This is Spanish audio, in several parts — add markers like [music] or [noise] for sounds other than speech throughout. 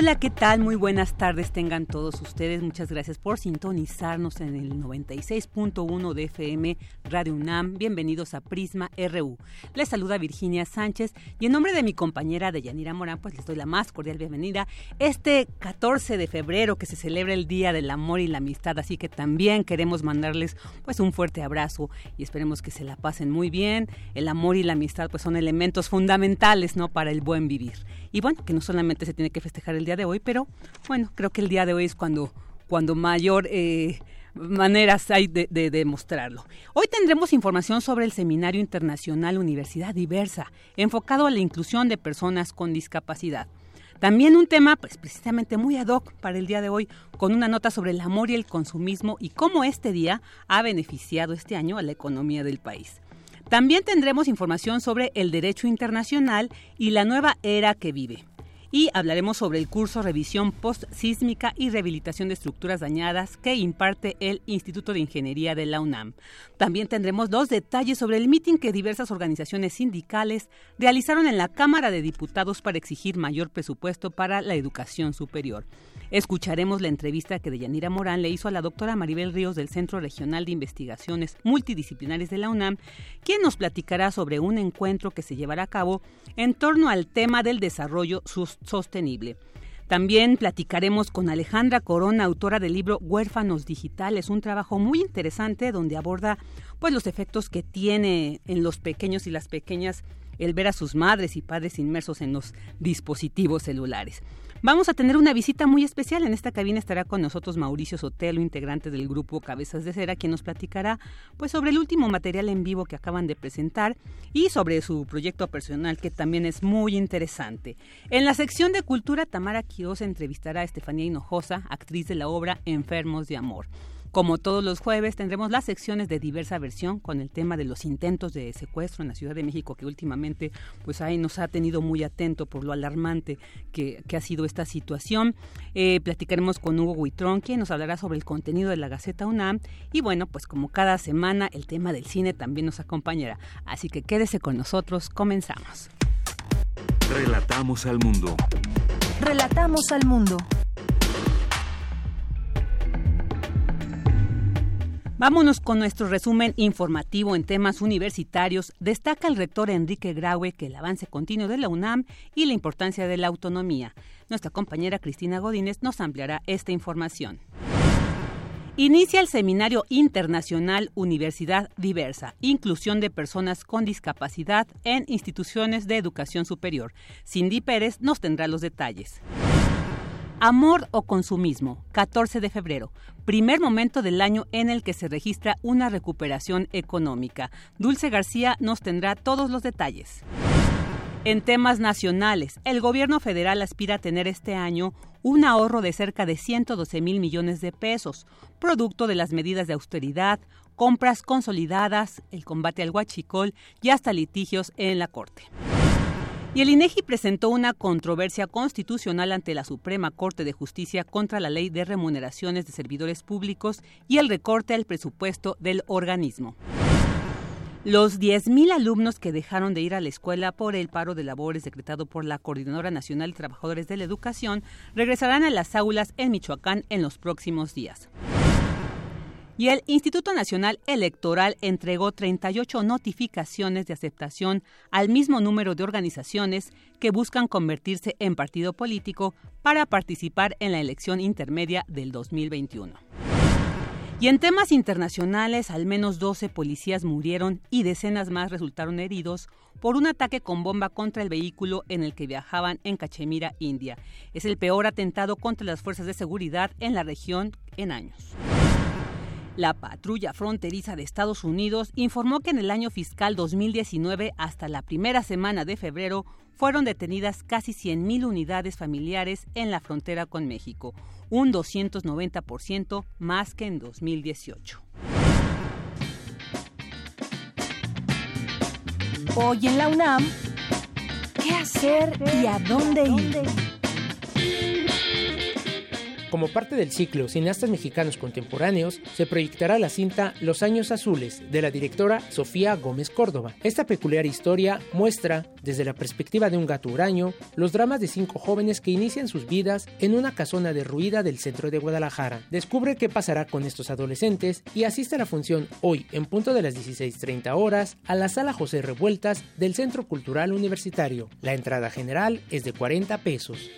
Hola, ¿qué tal? Muy buenas tardes tengan todos ustedes. Muchas gracias por sintonizarnos en el 96.1 de FM Radio UNAM. Bienvenidos a Prisma RU. Les saluda Virginia Sánchez y en nombre de mi compañera Deyanira Morán, pues les doy la más cordial bienvenida este 14 de febrero que se celebra el Día del Amor y la Amistad, así que también queremos mandarles pues un fuerte abrazo y esperemos que se la pasen muy bien. El amor y la amistad pues son elementos fundamentales, ¿no? Para el buen vivir. Y bueno, que no solamente se tiene que festejar el día de hoy, pero bueno, creo que el día de hoy es cuando, cuando mayor... Eh, maneras hay de, demostrarlo. Hoy tendremos información sobre el Seminario Internacional Universidad Diversa, enfocado a la inclusión de personas con discapacidad. También un tema pues, precisamente muy ad hoc para el día de hoy, con una nota sobre el amor y el consumismo y cómo este día ha beneficiado este año a la economía del país. También tendremos información sobre el derecho internacional y la nueva era que vive y hablaremos sobre el curso Revisión Post-Sísmica y Rehabilitación de Estructuras Dañadas que imparte el Instituto de Ingeniería de la UNAM. También tendremos dos detalles sobre el mitin que diversas organizaciones sindicales realizaron en la Cámara de Diputados para exigir mayor presupuesto para la educación superior. Escucharemos la entrevista que Deyanira Morán le hizo a la doctora Maribel Ríos del Centro Regional de Investigaciones Multidisciplinares de la UNAM, quien nos platicará sobre un encuentro que se llevará a cabo en torno al tema del desarrollo sostenible. También platicaremos con Alejandra Corona, autora del libro Huérfanos Digitales, un trabajo muy interesante donde aborda pues los efectos que tiene en los pequeños y las pequeñas el ver a sus madres y padres inmersos en los dispositivos celulares. Vamos a tener una visita muy especial. En esta cabina estará con nosotros Mauricio Sotelo, integrante del grupo Cabezas de Cera, quien nos platicará pues sobre el último material en vivo que acaban de presentar y sobre su proyecto personal que también es muy interesante. En la sección de cultura, Tamara Quiroz entrevistará a Estefanía Hinojosa, actriz de la obra Enfermos de Amor. Como todos los jueves, tendremos las secciones de diversa versión con el tema de los intentos de secuestro en la Ciudad de México, que últimamente pues ahí nos ha tenido muy atento por lo alarmante que, ha sido esta situación. Eh, platicaremos con Hugo Huitrón, quien nos hablará sobre el contenido de la Gaceta UNAM. Y bueno, pues como cada semana, el tema del cine también nos acompañará. Así que quédese con nosotros, comenzamos. Relatamos al mundo. Relatamos al mundo. Vámonos con nuestro resumen informativo en temas universitarios. Destaca el rector Enrique Graue que el avance continuo de la UNAM y la importancia de la autonomía. Nuestra compañera Cristina Godínez nos ampliará esta información. Inicia el Seminario Internacional Universidad Diversa, Inclusión de Personas con Discapacidad en Instituciones de Educación Superior. Cindy Pérez nos tendrá los detalles. Amor o consumismo, 14 de febrero, primer momento del año en el que se registra una recuperación económica. Dulce García nos tendrá todos los detalles. En temas nacionales, el gobierno federal aspira a tener este año un ahorro de cerca de 112 mil millones de pesos, producto de las medidas de austeridad, compras consolidadas, el combate al huachicol y hasta litigios en la Corte. Y el INEGI presentó una controversia constitucional ante la Suprema Corte de Justicia contra la Ley de Remuneraciones de Servidores Públicos y el recorte al presupuesto del organismo. Los 10.000 alumnos que dejaron de ir a la escuela por el paro de labores decretado por la Coordinadora Nacional de Trabajadores de la Educación regresarán a las aulas en Michoacán en los próximos días y el Instituto Nacional Electoral entregó 38 notificaciones de aceptación al mismo número de organizaciones que buscan convertirse en partido político para participar en la elección intermedia del 2021. Y en temas internacionales, al menos 12 policías murieron y decenas más resultaron heridos por un ataque con bomba contra el vehículo en el que viajaban en Cachemira, India. Es el peor atentado contra las fuerzas de seguridad en la región en años. La patrulla fronteriza de Estados Unidos informó que en el año fiscal 2019 hasta la primera semana de febrero fueron detenidas casi 100.000 unidades familiares en la frontera con México, un 290% más que en 2018. Hoy en la UNAM, ¿qué hacer y a dónde ir? Como parte del ciclo Cineastas Mexicanos Contemporáneos, se proyectará la cinta Los Años Azules de la directora Sofía Gómez Córdoba. Esta peculiar historia muestra, desde la perspectiva de un gato huraño, los dramas de cinco jóvenes que inician sus vidas en una casona derruida del centro de Guadalajara. Descubre qué pasará con estos adolescentes y asiste a la función hoy en punto de las 16.30 horas a la sala José Revueltas del Centro Cultural Universitario. La entrada general es de 40 pesos.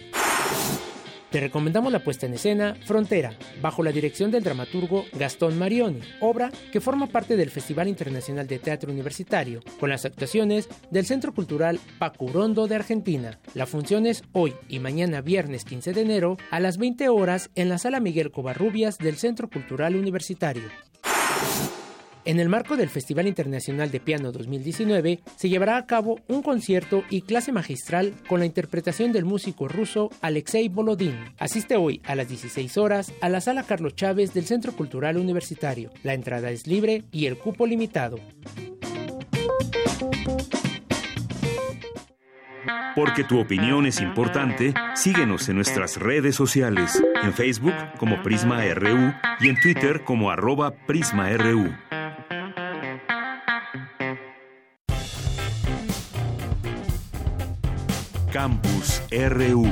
Te recomendamos la puesta en escena Frontera, bajo la dirección del dramaturgo Gastón Marioni, obra que forma parte del Festival Internacional de Teatro Universitario, con las actuaciones del Centro Cultural Pacurondo de Argentina. La función es hoy y mañana viernes 15 de enero a las 20 horas en la Sala Miguel Covarrubias del Centro Cultural Universitario. En el marco del Festival Internacional de Piano 2019 se llevará a cabo un concierto y clase magistral con la interpretación del músico ruso Alexei Volodin. Asiste hoy a las 16 horas a la Sala Carlos Chávez del Centro Cultural Universitario. La entrada es libre y el cupo limitado. Porque tu opinión es importante, síguenos en nuestras redes sociales, en Facebook como Prisma RU y en Twitter como arroba PrismaRU. Campus RU.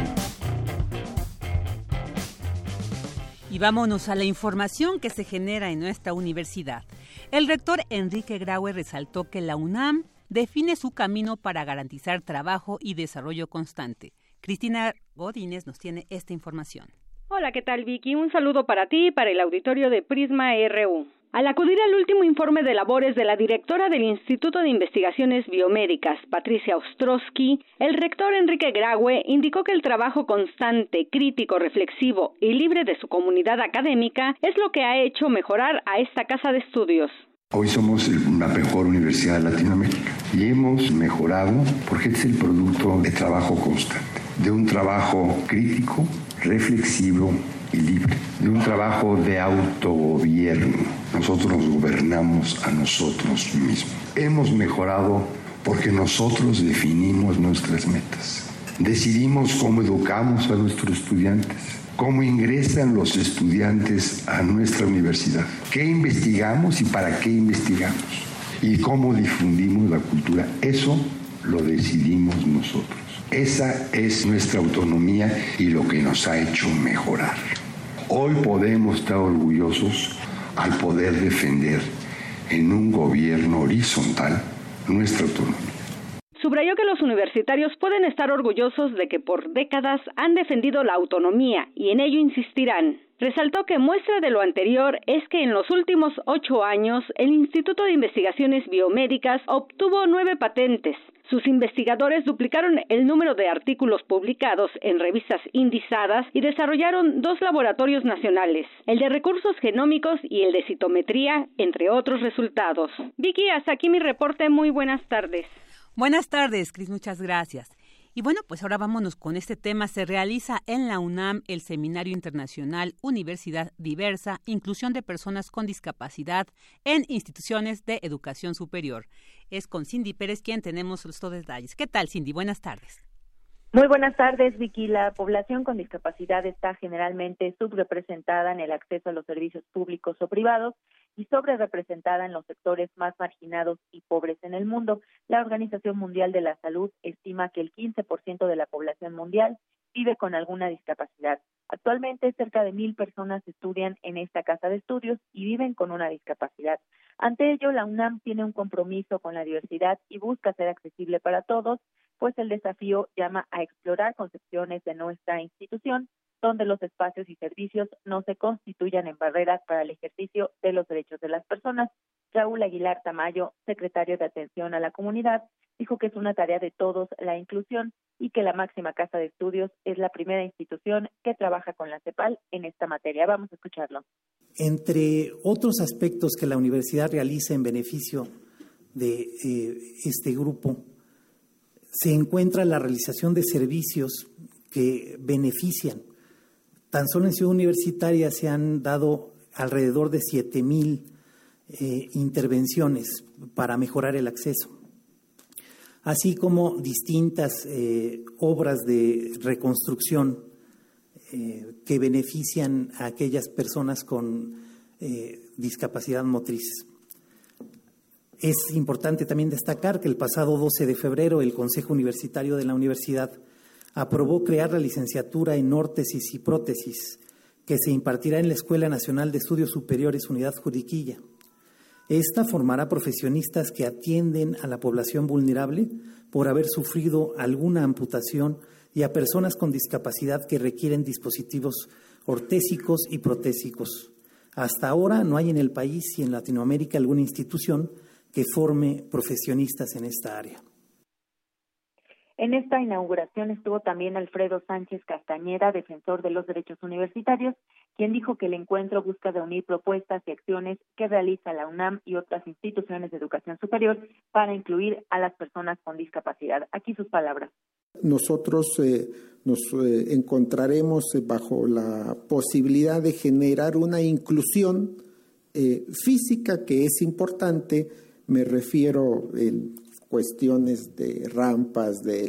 Y vámonos a la información que se genera en nuestra universidad. El rector Enrique Graue resaltó que la UNAM define su camino para garantizar trabajo y desarrollo constante. Cristina Godínez nos tiene esta información. Hola, ¿qué tal Vicky? Un saludo para ti y para el auditorio de Prisma RU. Al acudir al último informe de labores de la directora del Instituto de Investigaciones Biomédicas, Patricia Ostrowski, el rector Enrique Graue indicó que el trabajo constante, crítico, reflexivo y libre de su comunidad académica es lo que ha hecho mejorar a esta casa de estudios. Hoy somos la mejor universidad de Latinoamérica y hemos mejorado porque es el producto de trabajo constante, de un trabajo crítico, reflexivo, y libre, de un trabajo de autogobierno. Nosotros nos gobernamos a nosotros mismos. Hemos mejorado porque nosotros definimos nuestras metas. Decidimos cómo educamos a nuestros estudiantes, cómo ingresan los estudiantes a nuestra universidad, qué investigamos y para qué investigamos, y cómo difundimos la cultura. Eso lo decidimos nosotros. Esa es nuestra autonomía y lo que nos ha hecho mejorar. Hoy podemos estar orgullosos al poder defender en un gobierno horizontal nuestra autonomía. Subrayó que los universitarios pueden estar orgullosos de que por décadas han defendido la autonomía y en ello insistirán. Resaltó que muestra de lo anterior es que en los últimos ocho años el Instituto de Investigaciones Biomédicas obtuvo nueve patentes, sus investigadores duplicaron el número de artículos publicados en revistas indizadas y desarrollaron dos laboratorios nacionales, el de recursos genómicos y el de citometría, entre otros resultados. Vicky, hasta aquí mi reporte. Muy buenas tardes. Buenas tardes, Cris. Muchas gracias. Y bueno, pues ahora vámonos con este tema. Se realiza en la UNAM el Seminario Internacional Universidad Diversa, Inclusión de Personas con Discapacidad en Instituciones de Educación Superior. Es con Cindy Pérez quien tenemos los detalles. ¿Qué tal, Cindy? Buenas tardes. Muy buenas tardes, Vicky. La población con discapacidad está generalmente subrepresentada en el acceso a los servicios públicos o privados y sobrerepresentada en los sectores más marginados y pobres en el mundo. La Organización Mundial de la Salud estima que el 15% de la población mundial vive con alguna discapacidad. Actualmente cerca de mil personas estudian en esta casa de estudios y viven con una discapacidad. Ante ello, la UNAM tiene un compromiso con la diversidad y busca ser accesible para todos, pues el desafío llama a explorar concepciones de nuestra institución donde los espacios y servicios no se constituyan en barreras para el ejercicio de los derechos de las personas. Raúl Aguilar Tamayo, secretario de Atención a la Comunidad, dijo que es una tarea de todos la inclusión y que la máxima casa de estudios es la primera institución que trabaja con la CEPAL en esta materia. Vamos a escucharlo. Entre otros aspectos que la universidad realiza en beneficio de eh, este grupo, se encuentra la realización de servicios que benefician. Tan solo en Ciudad Universitaria se han dado alrededor de 7 mil eh, intervenciones para mejorar el acceso, así como distintas eh, obras de reconstrucción eh, que benefician a aquellas personas con discapacidad motriz. Es importante también destacar que el pasado 12 de febrero el Consejo Universitario de la Universidad aprobó crear la licenciatura en órtesis y prótesis que se impartirá en la Escuela Nacional de Estudios Superiores Unidad Juriquilla. Esta formará profesionistas que atienden a la población vulnerable por haber sufrido alguna amputación y a personas con discapacidad que requieren dispositivos ortésicos y protésicos. Hasta ahora no hay en el país y en Latinoamérica alguna institución que forme profesionistas en esta área. En esta inauguración estuvo también Alfredo Sánchez Castañeda, defensor de los derechos universitarios, quien dijo que el encuentro busca reunir propuestas y acciones que realiza la UNAM y otras instituciones de educación superior para incluir a las personas con discapacidad. Aquí sus palabras. Nosotros eh, nos eh, encontraremos bajo la posibilidad de generar una inclusión eh, física que es importante, me refiero en cuestiones de rampas, de,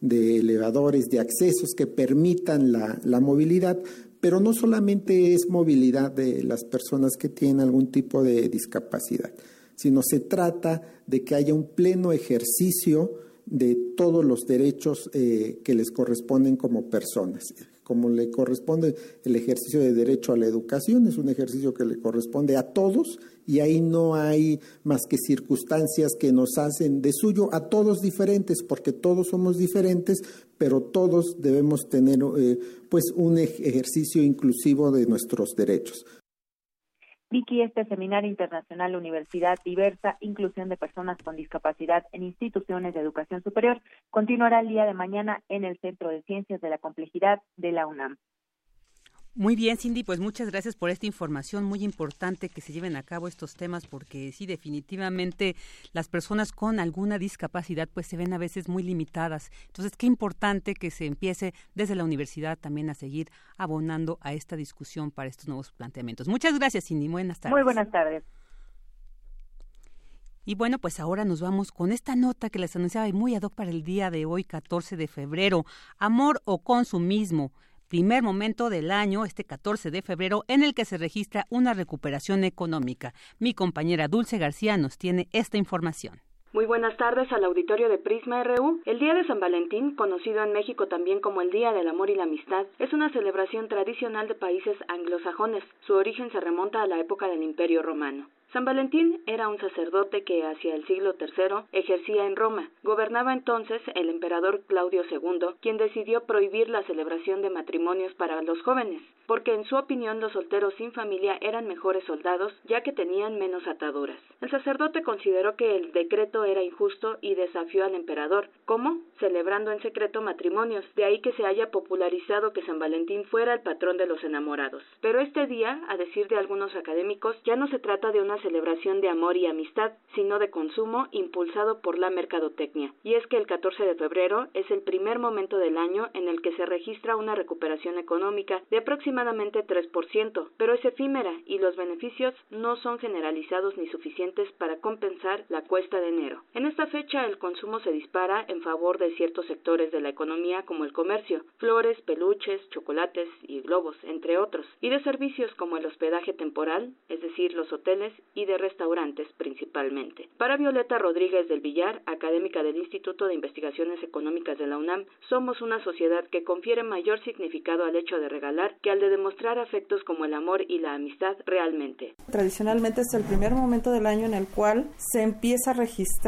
de, elevadores, de accesos que permitan la, la movilidad, pero no solamente es movilidad de las personas que tienen algún tipo de discapacidad, sino se trata de que haya un pleno ejercicio de todos los derechos eh, que les corresponden como personas. Como le corresponde el ejercicio de derecho a la educación, es un ejercicio que le corresponde a todos y ahí no hay más que circunstancias que nos hacen de suyo a todos diferentes, porque todos somos diferentes, pero todos debemos tener eh, pues un ejercicio inclusivo de nuestros derechos. Vicky, este Seminario Internacional Universidad Diversa, Inclusión de Personas con Discapacidad en Instituciones de Educación Superior, continuará el día de mañana en el Centro de Ciencias de la Complejidad de la UNAM. Muy bien, Cindy, pues muchas gracias por esta información muy importante que se lleven a cabo estos temas porque sí, definitivamente las personas con alguna discapacidad pues se ven a veces muy limitadas. Entonces, qué importante que se empiece desde la universidad también a seguir abonando a esta discusión para estos nuevos planteamientos. Muchas gracias, Cindy. Buenas tardes. Muy buenas tardes. Y bueno, pues ahora nos vamos con esta nota que les anunciaba y muy ad hoc para el día de hoy, 14 de febrero. Amor o consumismo primer momento del año, este 14 de febrero, en el que se registra una recuperación económica. Mi compañera Dulce García nos tiene esta información. Muy buenas tardes al auditorio de Prisma RU. El Día de San Valentín, conocido en México también como el Día del Amor y la Amistad, es una celebración tradicional de países anglosajones. Su origen se remonta a la época del Imperio Romano. San Valentín era un sacerdote que hacia el siglo III ejercía en Roma. Gobernaba entonces el emperador Claudio II, quien decidió prohibir la celebración de matrimonios para los jóvenes, porque en su opinión los solteros sin familia eran mejores soldados ya que tenían menos ataduras. El sacerdote consideró que el decreto era injusto y desafió al emperador. ¿Cómo? Celebrando en secreto matrimonios. De ahí que se haya popularizado que San Valentín fuera el patrón de los enamorados. Pero este día, a decir de algunos académicos, ya no se trata de una celebración de amor y amistad, sino de consumo impulsado por la mercadotecnia. Y es que el 14 de febrero es el primer momento del año en el que se registra una recuperación económica de aproximadamente 3%, pero es efímera y los beneficios no son generalizados ni suficientes para compensar la cuesta de En esta fecha el consumo se dispara en favor de ciertos sectores de la economía como el comercio, flores, peluches, chocolates y globos, entre otros, y de servicios como el hospedaje temporal, es decir, los hoteles y de restaurantes principalmente. Para Violeta Rodríguez del Villar, académica del Instituto de Investigaciones Económicas de la UNAM, somos una sociedad que confiere mayor significado al hecho de regalar que al de demostrar afectos como el amor y la amistad realmente. Tradicionalmente es el primer momento del año en el cual se empieza a registrar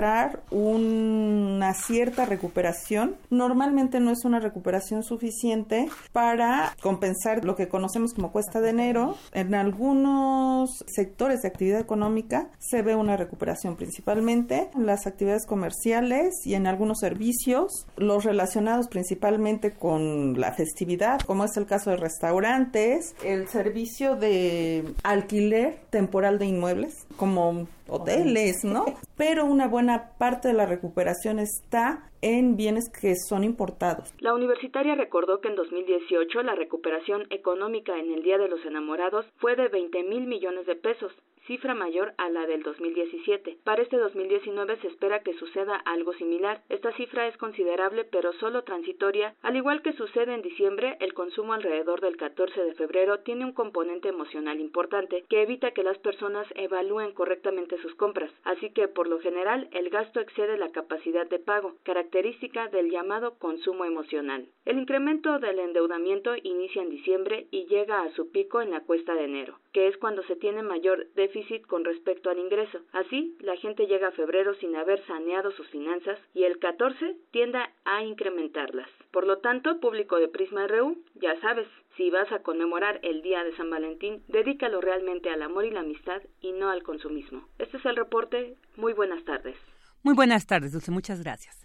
una cierta recuperación. Normalmente no es una recuperación suficiente para compensar lo que conocemos como cuesta de enero. En algunos sectores de actividad económica se ve una recuperación principalmente en las actividades comerciales y en algunos servicios, los relacionados principalmente con la festividad, como es el caso de restaurantes, el servicio de alquiler temporal de inmuebles, como hoteles, ¿no? [laughs] Pero una buena parte de la recuperación está en bienes que son importados. La universitaria recordó que en 2018 la recuperación económica en el Día de los Enamorados fue de 20 mil millones de pesos, cifra mayor a la del 2017. Para este 2019 se espera que suceda algo similar. Esta cifra es considerable pero solo transitoria. Al igual que sucede en diciembre, el consumo alrededor del 14 de febrero tiene un componente emocional importante que evita que las personas evalúen correctamente sus compras. Así que, por lo general, el gasto excede la capacidad de pago, del llamado consumo emocional. El incremento del endeudamiento inicia en diciembre y llega a su pico en la cuesta de enero, que es cuando se tiene mayor déficit con respecto al ingreso. Así, la gente llega a febrero sin haber saneado sus finanzas y el 14 tiende a incrementarlas. Por lo tanto, público de Prisma RU, ya sabes, si vas a conmemorar el día de San Valentín, dedícalo realmente al amor y la amistad y no al consumismo. Este es el reporte. Muy buenas tardes. Muy buenas tardes, Dulce. Muchas gracias.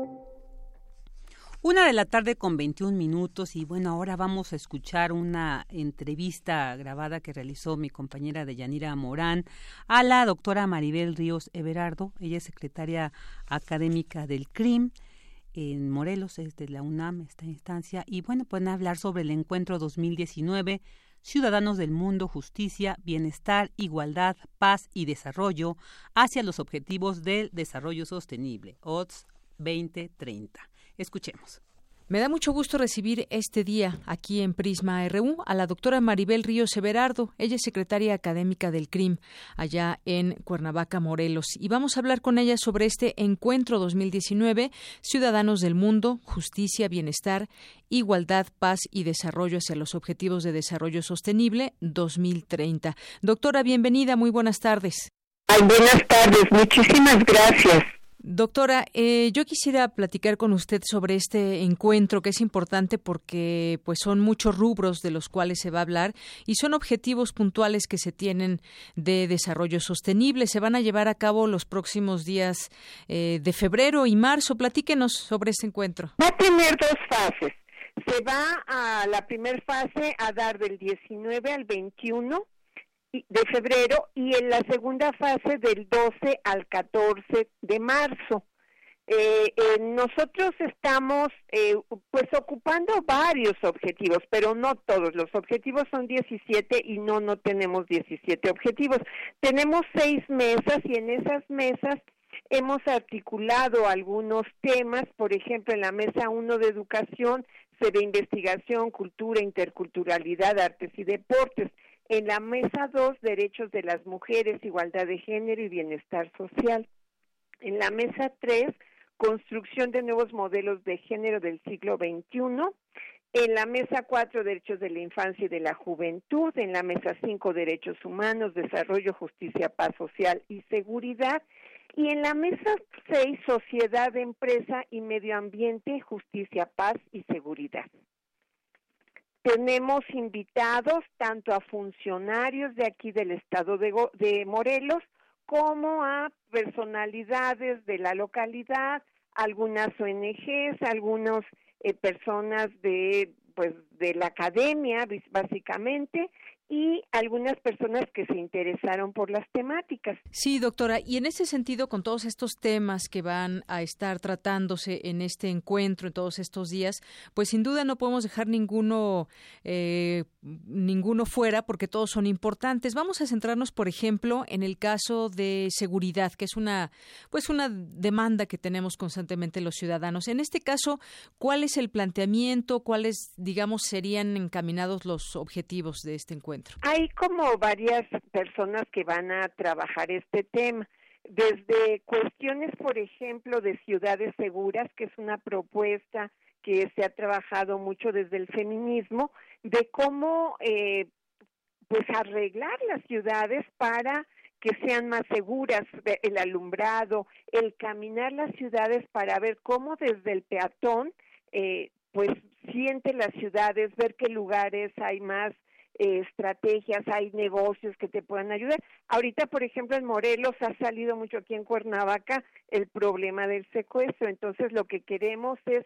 Una de la tarde con 21 minutos y bueno, ahora vamos a escuchar una entrevista grabada que realizó mi compañera de Yanira Morán a la doctora Maribel Ríos Everardo. Ella es secretaria académica del CRIM en Morelos, es de la UNAM esta instancia, y bueno, pueden hablar sobre el encuentro 2019 Ciudadanos del Mundo, Justicia, Bienestar, Igualdad, Paz y Desarrollo hacia los Objetivos del Desarrollo Sostenible, OTS 2030. Escuchemos. Me da mucho gusto recibir este día aquí en Prisma RU a la doctora Maribel Ríos Everardo. Ella es secretaria académica del CRIM allá en Cuernavaca, Morelos. Y vamos a hablar con ella sobre este encuentro 2019, Ciudadanos del Mundo, Justicia, Bienestar, Igualdad, Paz y Desarrollo hacia los Objetivos de Desarrollo Sostenible 2030. Doctora, bienvenida, muy buenas tardes. buenas tardes, muchísimas gracias. Doctora, eh, yo quisiera platicar con usted sobre este encuentro que es importante porque pues son muchos rubros de los cuales se va a hablar y son objetivos puntuales que se tienen de desarrollo sostenible. Se van a llevar a cabo los próximos días eh, de febrero y marzo. Platíquenos sobre este encuentro. Va a tener dos fases. Se va a la primera fase a dar del 19 al 21 de febrero y en la segunda fase del 12 al 14 de marzo. Eh, eh, nosotros estamos eh, pues ocupando varios objetivos, pero no todos. Los objetivos son 17 y no, no tenemos 17 objetivos. Tenemos seis mesas y en esas mesas hemos articulado algunos temas, por ejemplo, en la mesa 1 de educación se ve investigación, cultura, interculturalidad, artes y deportes. En la mesa 2, derechos de las mujeres, igualdad de género y bienestar social. En la mesa 3, construcción de nuevos modelos de género del siglo XXI. En la mesa 4, derechos de la infancia y de la juventud. En la mesa 5, derechos humanos, desarrollo, justicia, paz social y seguridad. Y en la mesa 6, sociedad, empresa y medio ambiente, justicia, paz y seguridad. Tenemos invitados tanto a funcionarios de aquí del estado de, Morelos como a personalidades de la localidad, algunas ONGs, algunas eh, personas de pues de la academia básicamente y algunas personas que se interesaron por las temáticas. Sí, doctora, y en ese sentido, con todos estos temas que van a estar tratándose en este encuentro, en todos estos días, pues sin duda no podemos dejar ninguno, eh, ninguno fuera porque todos son importantes. Vamos a centrarnos, por ejemplo, en el caso de seguridad, que es una, pues una demanda que tenemos constantemente los ciudadanos. En este caso, ¿cuál es el planteamiento? ¿Cuáles, digamos, serían encaminados los objetivos de este encuentro? Hay como varias personas que van a trabajar este tema. Desde cuestiones, por ejemplo, de ciudades seguras, que es una propuesta que se ha trabajado mucho desde el feminismo, de cómo eh, pues arreglar las ciudades para que sean más seguras, el alumbrado, el caminar las ciudades para ver cómo desde el peatón, eh, pues siente las ciudades, ver qué lugares hay más estrategias, hay negocios que te puedan ayudar. Ahorita, por ejemplo, en Morelos ha salido mucho aquí en Cuernavaca el problema del secuestro. Entonces, lo que queremos es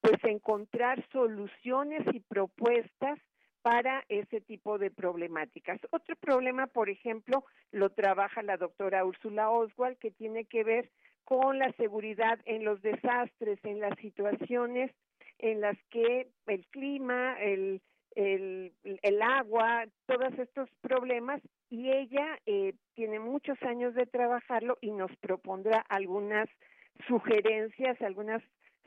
pues encontrar soluciones y propuestas para ese tipo de problemáticas. Otro problema, por ejemplo, lo trabaja la doctora Úrsula Oswald, que tiene que ver con la seguridad en los desastres, en las situaciones en las que el clima, el, el, el agua, todos estos problemas y ella eh, tiene muchos años de trabajarlo y nos propondrá algunas sugerencias, algunas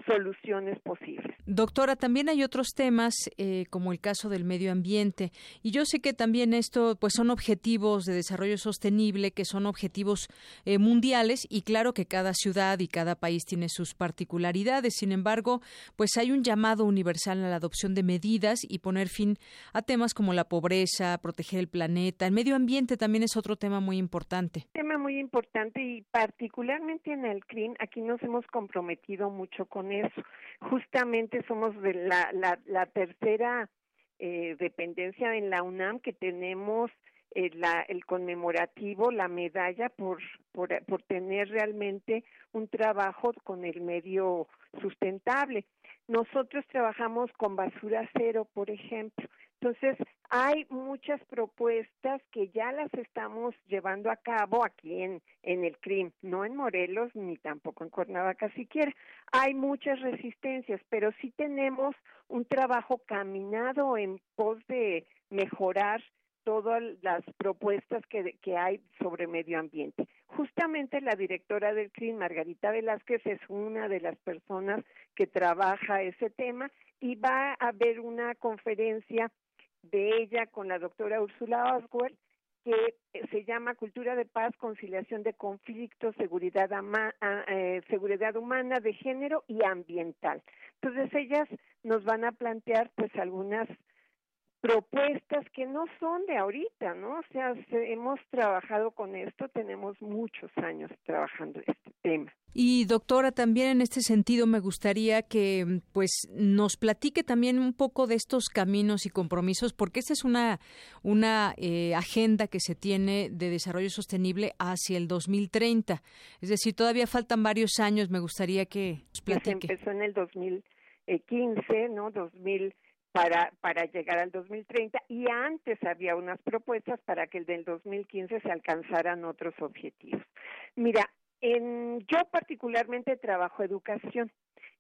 soluciones posibles. Doctora, también hay otros temas eh, como el caso del medio ambiente y yo sé que también esto pues son objetivos de desarrollo sostenible que son objetivos eh, mundiales y claro que cada ciudad y cada país tiene sus particularidades. Sin embargo, pues hay un llamado universal a la adopción de medidas y poner fin a temas como la pobreza, proteger el planeta. El medio ambiente también es otro tema muy importante. Tema muy importante y particularmente en el CRIM aquí nos hemos comprometido mucho con eso. Justamente somos de la, la, la tercera eh, dependencia en la UNAM que tenemos eh, la, el conmemorativo, la medalla por, por, por tener realmente un trabajo con el medio sustentable. Nosotros trabajamos con basura cero, por ejemplo. Entonces, hay muchas propuestas que ya las estamos llevando a cabo aquí en, en el CRIM, no en Morelos ni tampoco en Cuernavaca siquiera. Hay muchas resistencias, pero sí tenemos un trabajo caminado en pos de mejorar todas las propuestas que, que hay sobre medio ambiente. Justamente la directora del CRIM, Margarita Velázquez, es una de las personas que trabaja ese tema y va a haber una conferencia de ella con la doctora Úrsula Oswald, que eh, se llama Cultura de Paz, Conciliación de Conflictos, Seguridad, eh, Seguridad Humana, de Género y Ambiental. Entonces ellas nos van a plantear pues algunas propuestas que no son de ahorita, ¿no? O sea, hemos trabajado con esto, tenemos muchos años trabajando este tema. Y doctora, también en este sentido me gustaría que pues nos platique también un poco de estos caminos y compromisos, porque esta es una una eh, agenda que se tiene de desarrollo sostenible hacia el 2030. Es decir, todavía faltan varios años. Me gustaría que nos platique. Se empezó en el 2015, ¿no? 2000 para, para llegar al 2030 y antes había unas propuestas para que el del 2015 se alcanzaran otros objetivos. Mira, en, yo particularmente trabajo educación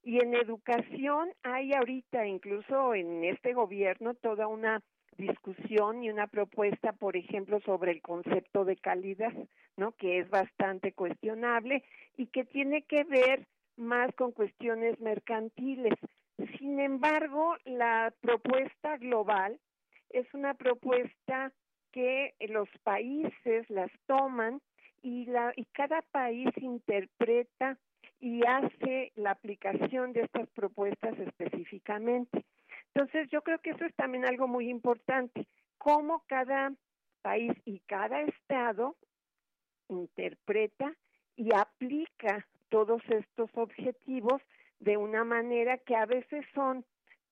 y en educación hay ahorita, incluso en este gobierno, toda una discusión y una propuesta, por ejemplo, sobre el concepto de calidad, ¿no? Que es bastante cuestionable y que tiene que ver más con cuestiones mercantiles. Sin embargo, la propuesta global es una propuesta que los países las toman y, la, y cada país interpreta y hace la aplicación de estas propuestas específicamente. Entonces, yo creo que eso es también algo muy importante, cómo cada país y cada estado interpreta y aplica todos estos objetivos de una manera que a veces son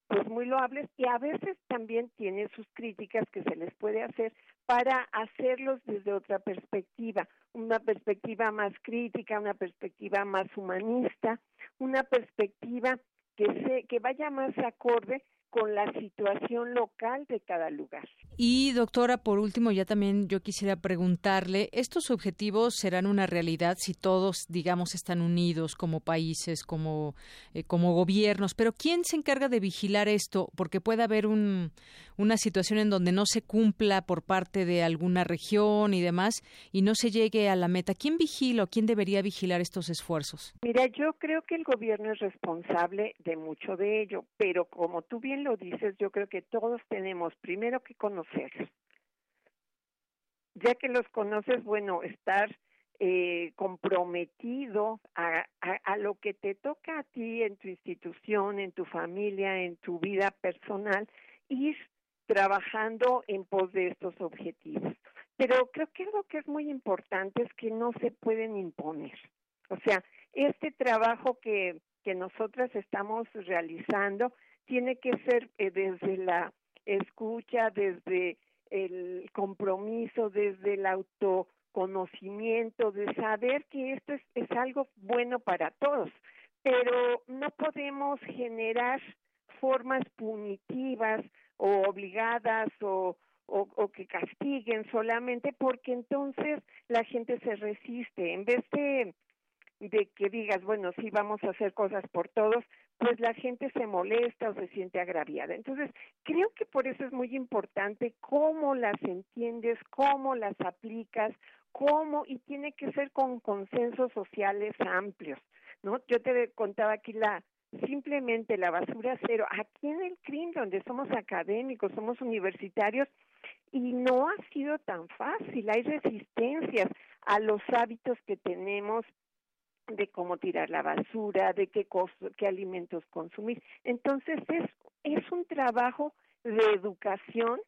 pues muy loables y a veces también tiene sus críticas que se les puede hacer para hacerlos desde otra perspectiva, una perspectiva más crítica, una perspectiva más humanista, una perspectiva que se que vaya más acorde con la situación local de cada lugar. Y doctora, por último, ya también yo quisiera preguntarle, ¿estos objetivos serán una realidad si todos, digamos, están unidos como países, como, eh, como gobiernos? Pero ¿quién se encarga de vigilar esto? Porque puede haber un, una situación en donde no se cumpla por parte de alguna región y demás y no se llegue a la meta. ¿Quién vigila o quién debería vigilar estos esfuerzos? Mira, yo creo que el gobierno es responsable de mucho de ello, pero como tú bien lo dices, yo creo que todos tenemos primero que conocerlos. Ya que los conoces, bueno, estar eh, comprometido a, lo que te toca a ti en tu institución, en tu familia, en tu vida personal, ir trabajando en pos de estos objetivos. Pero creo que algo que es muy importante es que no se pueden imponer. O sea, este trabajo que, que nosotras estamos realizando tiene que ser eh, desde la escucha, desde el compromiso, desde el autoconocimiento, de saber que esto es, algo bueno para todos, pero no podemos generar formas punitivas o obligadas o, o, o, que castiguen solamente porque entonces la gente se resiste. En vez de de que digas, bueno, sí vamos a hacer cosas por todos, pues la gente se molesta o se siente agraviada. Entonces, creo que por eso es muy importante cómo las entiendes, cómo las aplicas, cómo, y tiene que ser con consensos sociales amplios, ¿no? Yo te contaba aquí la, simplemente la basura cero, aquí en el CRIM, donde somos académicos, somos universitarios, y no ha sido tan fácil, hay resistencias a los hábitos que tenemos de cómo tirar la basura, de qué, qué alimentos consumir. Entonces es, es un trabajo de educación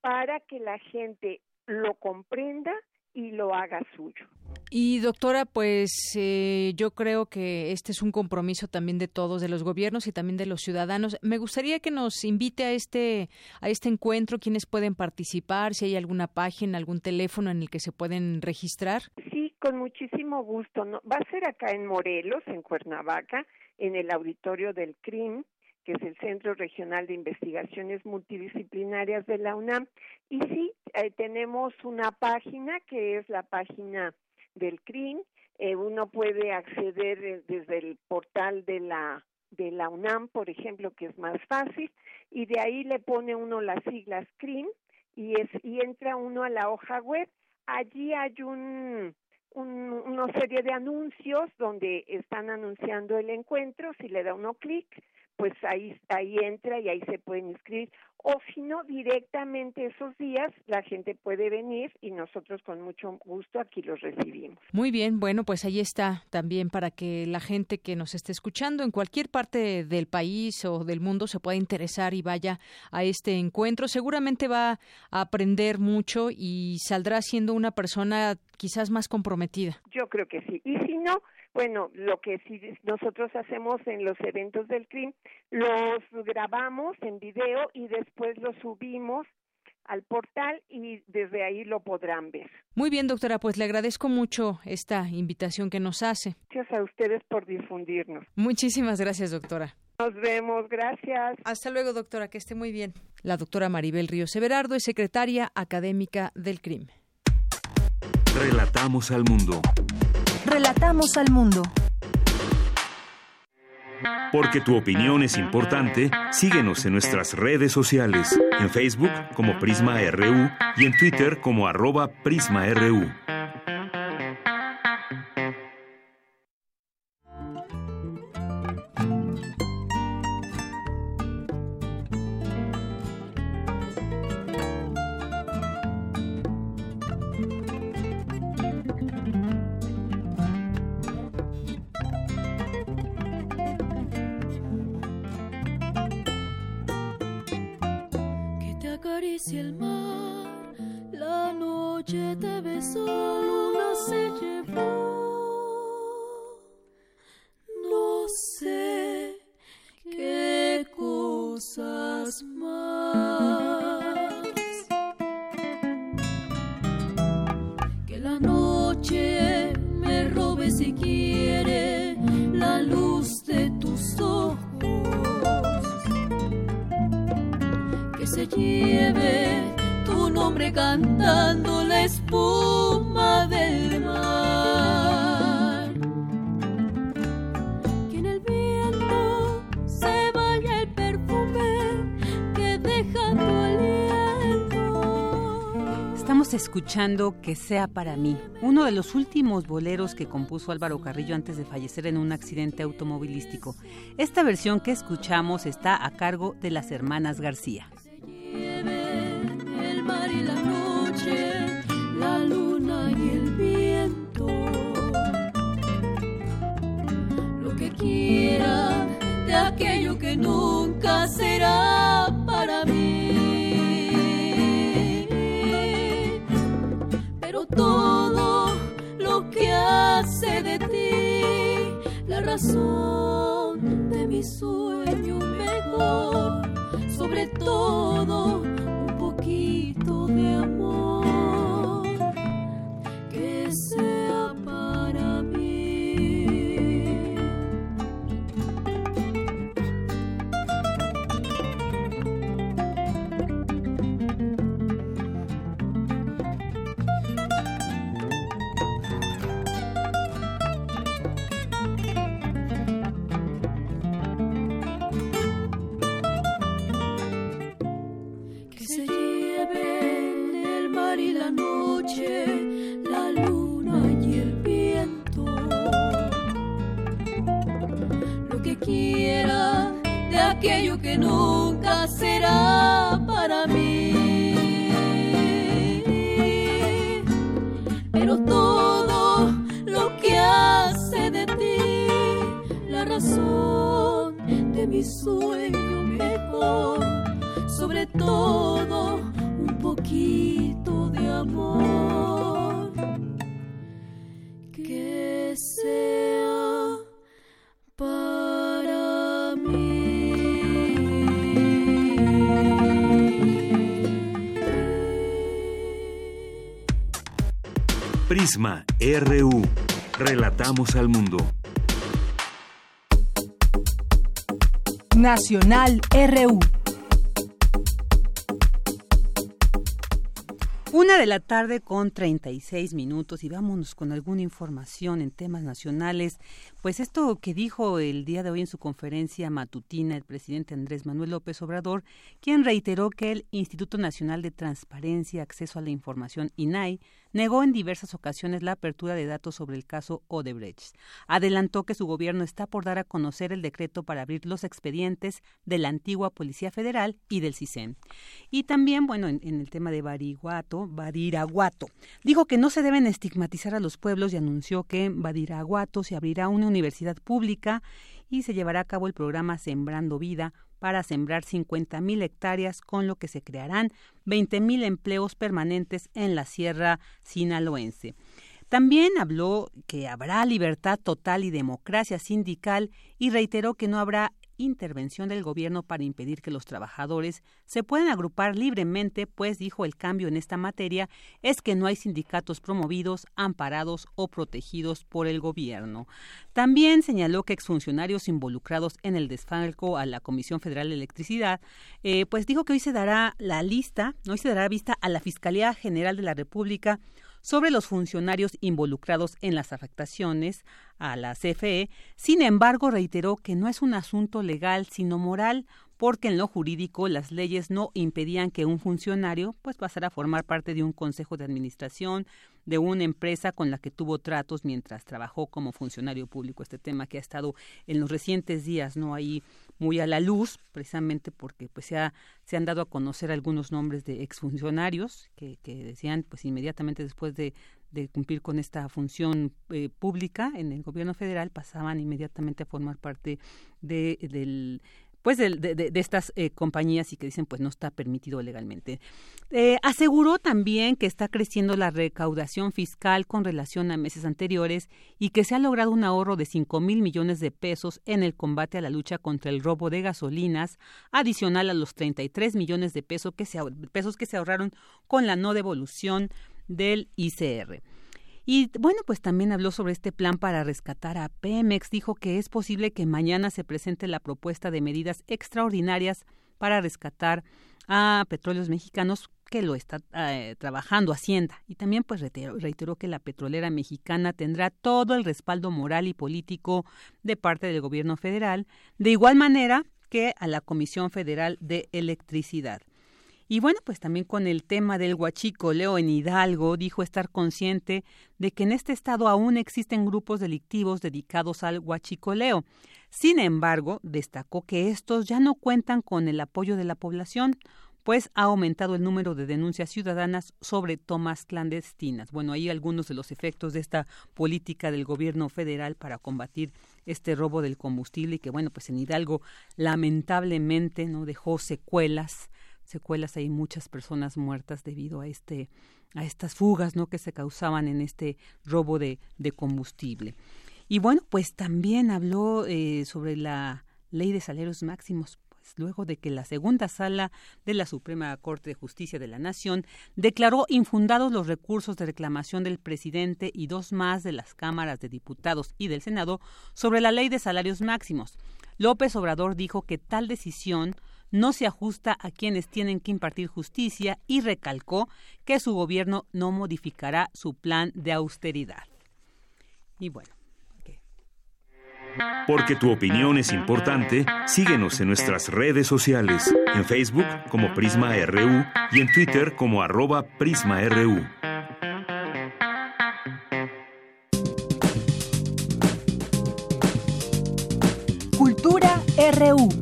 para que la gente lo comprenda y lo haga suyo. Y doctora, pues eh, yo creo que este es un compromiso también de todos, de los gobiernos y también de los ciudadanos. Me gustaría que nos invite a este a este encuentro, quienes pueden participar, si hay alguna página, algún teléfono en el que se pueden registrar. Sí, con muchísimo gusto. No, va a ser acá en Morelos, en Cuernavaca, en el auditorio del CRIM que es el Centro Regional de Investigaciones Multidisciplinarias de la UNAM. Y sí, eh, tenemos una página que es la página del CRIM. Eh, uno puede acceder eh, desde el portal de la de la UNAM, por ejemplo, que es más fácil, y de ahí le pone uno las siglas CRIM y es y entra uno a la hoja web. Allí hay un, un, una serie de anuncios donde están anunciando el encuentro. Si le da uno clic, pues ahí, ahí entra y ahí se pueden inscribir. O si no, directamente esos días la gente puede venir y nosotros con mucho gusto aquí los recibimos. Muy bien, bueno, pues ahí está también para que la gente que nos esté escuchando en cualquier parte del país o del mundo se pueda interesar y vaya a este encuentro. Seguramente va a aprender mucho y saldrá siendo una persona quizás más comprometida. Yo creo que sí. Y si no, bueno, lo que sí nosotros hacemos en los eventos del CRIM, los grabamos en video y después los subimos al portal y desde ahí lo podrán ver. Muy bien, doctora, pues le agradezco mucho esta invitación que nos hace. Gracias a ustedes por difundirnos. Muchísimas gracias, doctora. Nos vemos, gracias. Hasta luego, doctora, que esté muy bien. La doctora Maribel Río Severardo es secretaria académica del CRIM. Relatamos al mundo. Relatamos al mundo. Porque tu opinión es importante, síguenos en nuestras redes sociales, en Facebook como Prisma RU y en Twitter como arroba PrismaRU. Escuchando Que sea para mí, uno de los últimos boleros que compuso Álvaro Carrillo antes de fallecer en un accidente automovilístico. Esta versión que escuchamos está a cargo de las hermanas García. Lo que quiera de aquello que nunca será para mí. Todo lo que hace de ti. La razón de mi sueño mejor, sobre todo nunca será para mí. Pero todo lo que hace de ti la razón de mi sueño mejor sobre todo un poquito de amor que sea Prisma RU. Relatamos al mundo. Nacional RU. Una de la tarde con 36 minutos y vámonos con alguna información en temas nacionales. Pues esto que dijo el día de hoy en su conferencia matutina el presidente Andrés Manuel López Obrador, quien reiteró que el Instituto Nacional de Transparencia, Acceso a la Información, INAI, negó en diversas ocasiones la apertura de datos sobre el caso Odebrecht. Adelantó que su gobierno está por dar a conocer el decreto para abrir los expedientes de la antigua Policía Federal y del CISEN. Y también, bueno, en, el tema de Bariguato, Badiraguato, dijo que no se deben estigmatizar a los pueblos y anunció que en Badiraguato se abrirá una universidad pública y se llevará a cabo el programa Sembrando Vida para sembrar 50.000 hectáreas, con lo que se crearán 20.000 empleos permanentes en la Sierra Sinaloense. También habló que habrá libertad total y democracia sindical y reiteró que no habrá intervención del gobierno para impedir que los trabajadores se puedan agrupar libremente, pues dijo el cambio en esta materia es que no hay sindicatos promovidos, amparados o protegidos por el gobierno. También señaló que exfuncionarios involucrados en el desfalco a la Comisión Federal de Electricidad, eh, pues dijo que hoy se dará la lista, hoy se dará vista a la Fiscalía General de la República sobre los funcionarios involucrados en las afectaciones a la CFE. Sin embargo, reiteró que no es un asunto legal, sino moral, porque en lo jurídico las leyes no impedían que un funcionario pues pasara a formar parte de un consejo de administración de una empresa con la que tuvo tratos mientras trabajó como funcionario público. Este tema que ha estado en los recientes días, no ahí muy a la luz, precisamente porque pues se, ha, han dado a conocer algunos nombres de exfuncionarios que, que decían pues inmediatamente después de, de cumplir con esta función eh, pública en el gobierno federal pasaban inmediatamente a formar parte de, del pues de, estas eh, compañías y que dicen pues no está permitido legalmente. Eh, aseguró también que está creciendo la recaudación fiscal con relación a meses anteriores y que se ha logrado un ahorro de 5 mil millones de pesos en el combate a la lucha contra el robo de gasolinas, adicional a los 33 millones de pesos que se, pesos que se ahorraron con la no devolución del ICR. Y bueno, pues también habló sobre este plan para rescatar a Pemex. Dijo que es posible que mañana se presente la propuesta de medidas extraordinarias para rescatar a Petróleos Mexicanos que lo está eh, trabajando Hacienda y también pues reiteró, que la petrolera mexicana tendrá todo el respaldo moral y político de parte del gobierno federal, de igual manera que a la Comisión Federal de Electricidad. Y bueno, pues también con el tema del huachicoleo en Hidalgo, dijo estar consciente de que en este estado aún existen grupos delictivos dedicados al huachicoleo. Sin embargo, destacó que estos ya no cuentan con el apoyo de la población, pues ha aumentado el número de denuncias ciudadanas sobre tomas clandestinas. Bueno, ahí algunos de los efectos de esta política del gobierno federal para combatir este robo del combustible y que bueno, pues en Hidalgo lamentablemente no dejó secuelas, secuelas hay muchas personas muertas debido a este a estas fugas, ¿no? que se causaban en este robo de, combustible. Y bueno, pues también habló eh, sobre la ley de salarios máximos luego de que la segunda sala de la Suprema Corte de Justicia de la Nación declaró infundados los recursos de reclamación del presidente y dos más de las cámaras de diputados y del Senado sobre la ley de salarios máximos. López Obrador dijo que tal decisión no se ajusta a quienes tienen que impartir justicia y recalcó que su gobierno no modificará su plan de austeridad. Y bueno, porque tu opinión es importante, síguenos en nuestras redes sociales, en Facebook como Prisma RU y en Twitter como arroba PrismaRU. Cultura RU.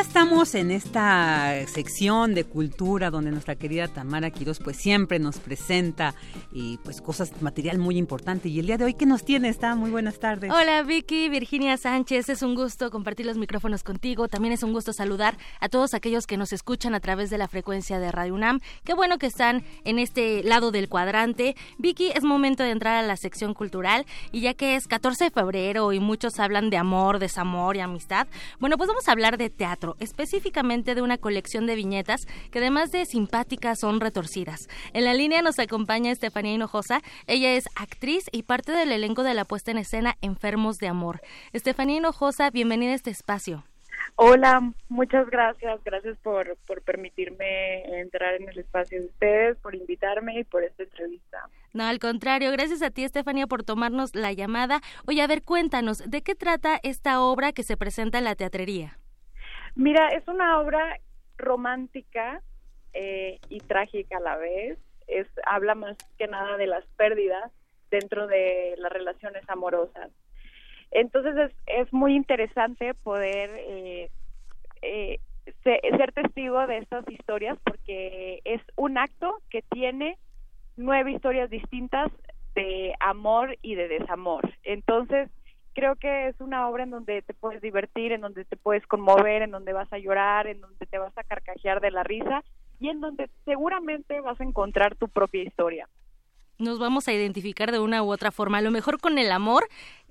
Estamos en esta sección de cultura donde nuestra querida Tamara Quiroz pues siempre nos presenta y pues cosas, material muy importante. Y el día de hoy, ¿qué nos tiene? Está muy buenas tardes. Hola Vicky, Virginia Sánchez, es un gusto compartir los micrófonos contigo. También es un gusto saludar a todos aquellos que nos escuchan a través de la frecuencia de Radio UNAM. Qué bueno que están en este lado del cuadrante. Vicky, es momento de entrar a la sección cultural y ya que es 14 de febrero y muchos hablan de amor, desamor y amistad, bueno, pues vamos a hablar de teatro específicamente de una colección de viñetas que además de simpáticas son retorcidas. En la línea nos acompaña Estefanía Hinojosa, ella es actriz y parte del elenco de la puesta en escena Enfermos de Amor. Estefanía Hinojosa, bienvenida a este espacio. Hola, muchas gracias. Gracias por, por permitirme entrar en el espacio de ustedes, por invitarme y por esta entrevista. No, al contrario, gracias a ti, Estefanía, por tomarnos la llamada. Oye, a ver, cuéntanos, ¿de qué trata esta obra que se presenta en la teatrería? Mira, es una obra romántica eh, y trágica a la vez. Es, habla más que nada de las pérdidas dentro de las relaciones amorosas. Entonces es, es muy interesante poder eh, eh, ser testigo de estas historias porque es un acto que tiene nueve historias distintas de amor y de desamor. Entonces, creo que es una obra en donde te puedes divertir, en donde te puedes conmover, en donde vas a llorar, en donde te vas a carcajear de la risa y en donde seguramente vas a encontrar tu propia historia. Nos vamos a identificar de una u otra forma, a lo mejor con el amor,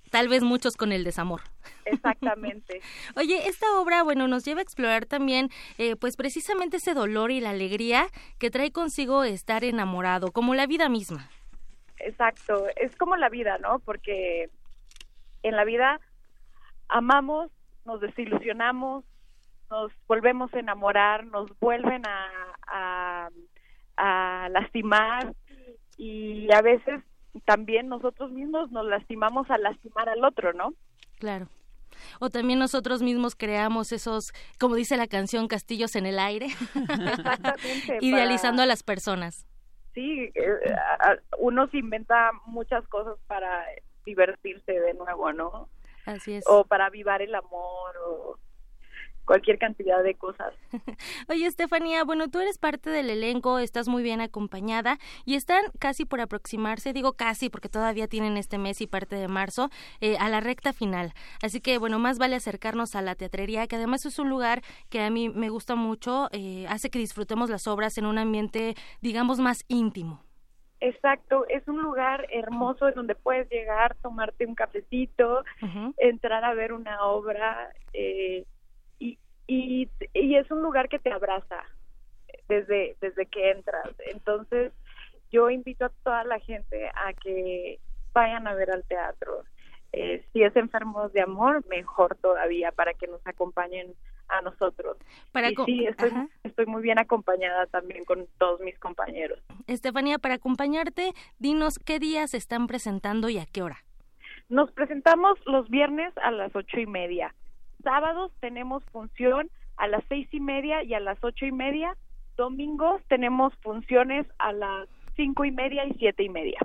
tal vez muchos con el desamor. Exactamente. [laughs] Oye, esta obra, bueno, nos lleva a explorar también, eh, pues precisamente ese dolor y la alegría que trae consigo estar enamorado, como la vida misma. Exacto, es como la vida, ¿no? Porque en la vida amamos, nos desilusionamos, nos volvemos a enamorar, nos vuelven a, a, lastimar y a veces también nosotros mismos nos lastimamos al lastimar al otro, ¿no? Claro. O también nosotros mismos creamos esos, como dice la canción, castillos en el aire, [laughs] idealizando a las personas. Sí, eh, uno se inventa muchas cosas para divertirse de nuevo, ¿no? Así es. O para avivar el amor o cualquier cantidad de cosas. [laughs] Oye, Estefanía, bueno, tú eres parte del elenco, estás muy bien acompañada y están casi por aproximarse, digo casi porque todavía tienen este mes y parte de marzo, eh, a la recta final. Así que, bueno, más vale acercarnos a la teatrería, que además es un lugar que a mí me gusta mucho, eh, hace que disfrutemos las obras en un ambiente, digamos, más íntimo. Exacto, es un lugar hermoso en donde puedes llegar, tomarte un cafecito, entrar a ver una obra eh, y, y, y, es un lugar que te abraza desde, desde que entras. Entonces, yo invito a toda la gente a que vayan a ver al teatro. Eh, si es enfermos de amor, mejor todavía para que nos acompañen a nosotros. y sí, estoy, estoy muy bien acompañada también con todos mis compañeros. Estefanía, para acompañarte, dinos qué días se están presentando y a qué hora. Nos presentamos los viernes a las ocho y media. Sábados tenemos función a las seis y media y a las ocho y media. Domingos tenemos funciones a las cinco y media y siete y media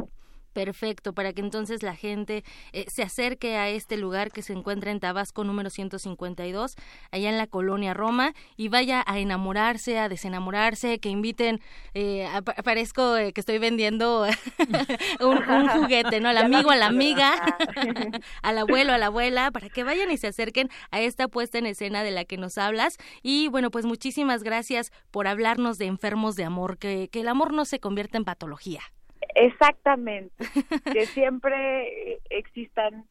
perfecto para que entonces la gente eh, se acerque a este lugar que se encuentra en Tabasco número 152, allá en la colonia Roma, y vaya a enamorarse, a desenamorarse, que inviten, eh, parezco eh, que estoy vendiendo [laughs] un, juguete, ¿no? Al [laughs] amigo, a la amiga, [laughs] al abuelo, a la abuela, para que vayan y se acerquen a esta puesta en escena de la que nos hablas. Y bueno, pues muchísimas gracias por hablarnos de enfermos de amor, que, que el amor no se convierta en patología. Exactamente, [laughs] que siempre existan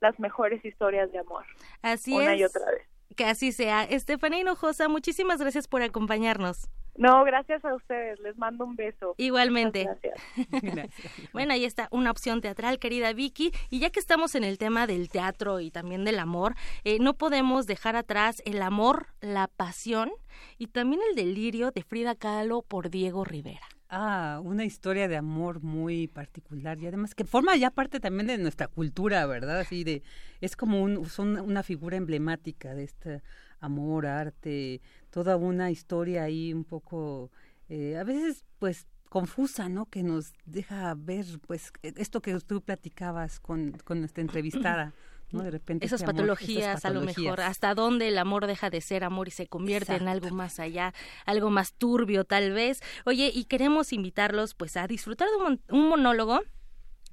las mejores historias de amor. Así una es. y otra vez. Que así sea. Estefanía Hinojosa, muchísimas gracias por acompañarnos. No, gracias a ustedes. Les mando un beso. Igualmente. [laughs] Gracias. bueno, ahí está una opción teatral, querida Vicky. Y ya que estamos en el tema del teatro y también del amor, eh, no podemos dejar atrás el amor, la pasión y también el delirio de Frida Kahlo por Diego Rivera. Ah, una historia de amor muy particular y además que forma ya parte también de nuestra cultura, ¿verdad? Así de es como un, son una figura emblemática de este amor, arte, toda una historia ahí un poco eh, a veces pues confusa, ¿no? Que nos deja ver pues esto que tú platicabas con, con nuestra [clears throat] entrevistada. De repente esas, patologías, a lo mejor, hasta dónde el amor deja de ser amor y se convierte en algo más allá, algo más turbio tal vez. Oye, y queremos invitarlos pues a disfrutar de un monólogo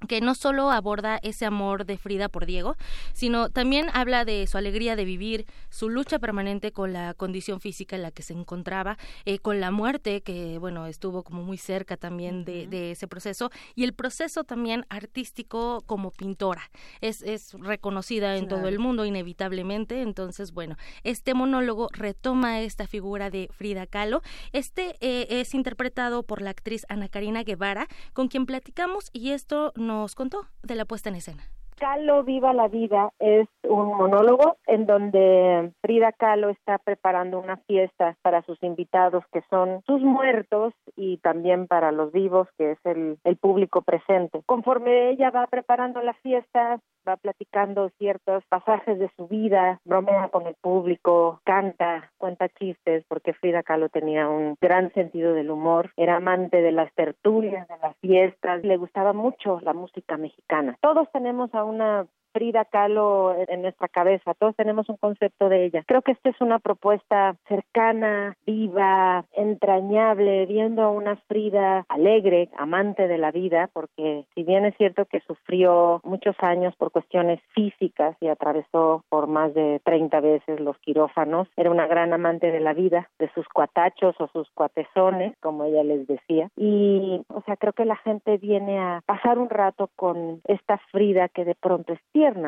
que no solo aborda ese amor de Frida por Diego, sino también habla de su alegría de vivir, su lucha permanente con la condición física en la que se encontraba, eh, con la muerte, que bueno, estuvo como muy cerca también de, ese proceso, y el proceso también artístico como pintora. Es, es reconocida en todo el mundo, inevitablemente. Entonces, bueno, este monólogo retoma esta figura de Frida Kahlo. Este eh, es interpretado por la actriz Ana Karina Guevara, con quien platicamos, y esto nos contó de la puesta en escena. Calo Viva la Vida es un monólogo en donde Frida Kahlo está preparando una fiesta para sus invitados que son sus muertos y también para los vivos que es el, el público presente. Conforme ella va preparando la fiesta, va platicando ciertos pasajes de su vida, bromea con el público, canta, cuenta chistes, porque Frida Kahlo tenía un gran sentido del humor, era amante de las tertulias, de las fiestas, le gustaba mucho la música mexicana. Todos tenemos a una Frida Kahlo en nuestra cabeza, todos tenemos un concepto de ella. Creo que esta es una propuesta cercana, viva, entrañable, viendo a una Frida alegre, amante de la vida, porque si bien es cierto que sufrió muchos años por cuestiones físicas y atravesó por más de 30 veces los quirófanos, era una gran amante de la vida, de sus cuatachos o sus cuatezones, como ella les decía. Y, o sea, creo que la gente viene a pasar un rato con esta Frida que de pronto es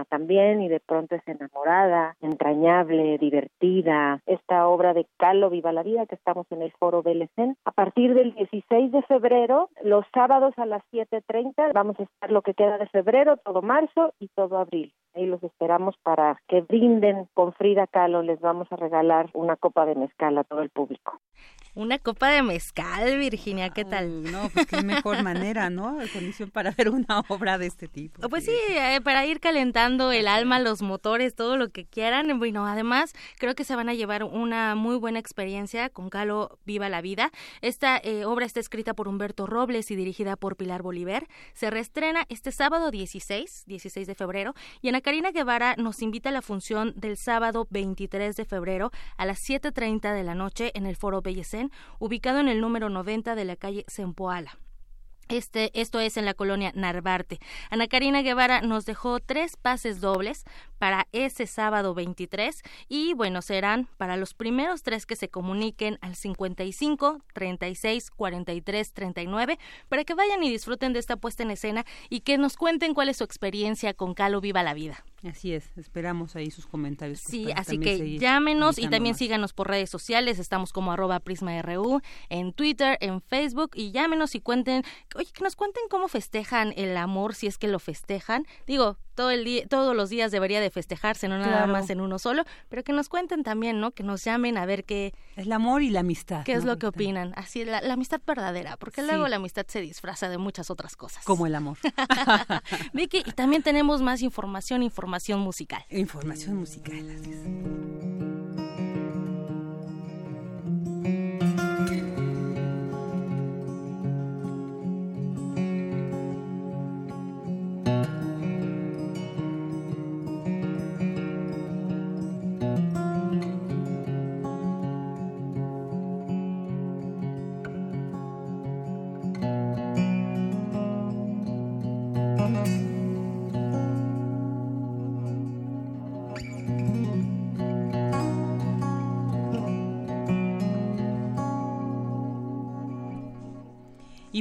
también y de pronto es enamorada, entrañable, divertida. Esta obra de Calo Viva la Vida que estamos en el foro Belecén. A partir del 16 de febrero, los sábados a las 7.30 vamos a estar lo que queda de febrero, todo marzo y todo abril. Ahí los esperamos para que brinden con Frida Kahlo. Les vamos a regalar una copa de mezcal a todo el público. Una copa de mezcal, Virginia, ¿qué tal? no, pues qué mejor manera, ¿no? Condición para ver una obra de este tipo. Pues sí, eh, para ir calentando el alma, los motores, todo lo que quieran. Bueno, además, creo que se van a llevar una muy buena experiencia con Calo Viva la Vida. Esta eh, obra está escrita por Humberto Robles y dirigida por Pilar Bolívar. Se reestrena este sábado 16, 16 de febrero, y Ana Karina Guevara nos invita a la función del sábado 23 de febrero a las 7.30 de la noche en el Foro Bellecén ubicado en el número 90 de la calle Sempoala. Este, esto es en la colonia Narvarte. Ana Karina Guevara nos dejó tres pases dobles para ese sábado 23 y bueno, serán para los primeros tres que se comuniquen al 55 36 43 39 para que vayan y disfruten de esta puesta en escena y que nos cuenten cuál es su experiencia con Calo Viva la Vida. Así es, esperamos ahí sus comentarios. Pues, sí, así que llámenos y también síganos por redes sociales, estamos como arroba prisma.ru, en Twitter, en Facebook y llámenos y cuenten, oye, que nos cuenten cómo festejan el amor, si es que lo festejan. Digo, todo el día, todos los días debería de festejarse, no nada más en uno solo, pero que nos cuenten también, ¿no? Que nos llamen a ver qué... El amor y la amistad. ¿Qué es lo que opinan? Así, la, amistad verdadera, porque luego la amistad se disfraza de muchas otras cosas. Como el amor. [laughs] Vicky, y también tenemos más información, información musical. Información musical, así es.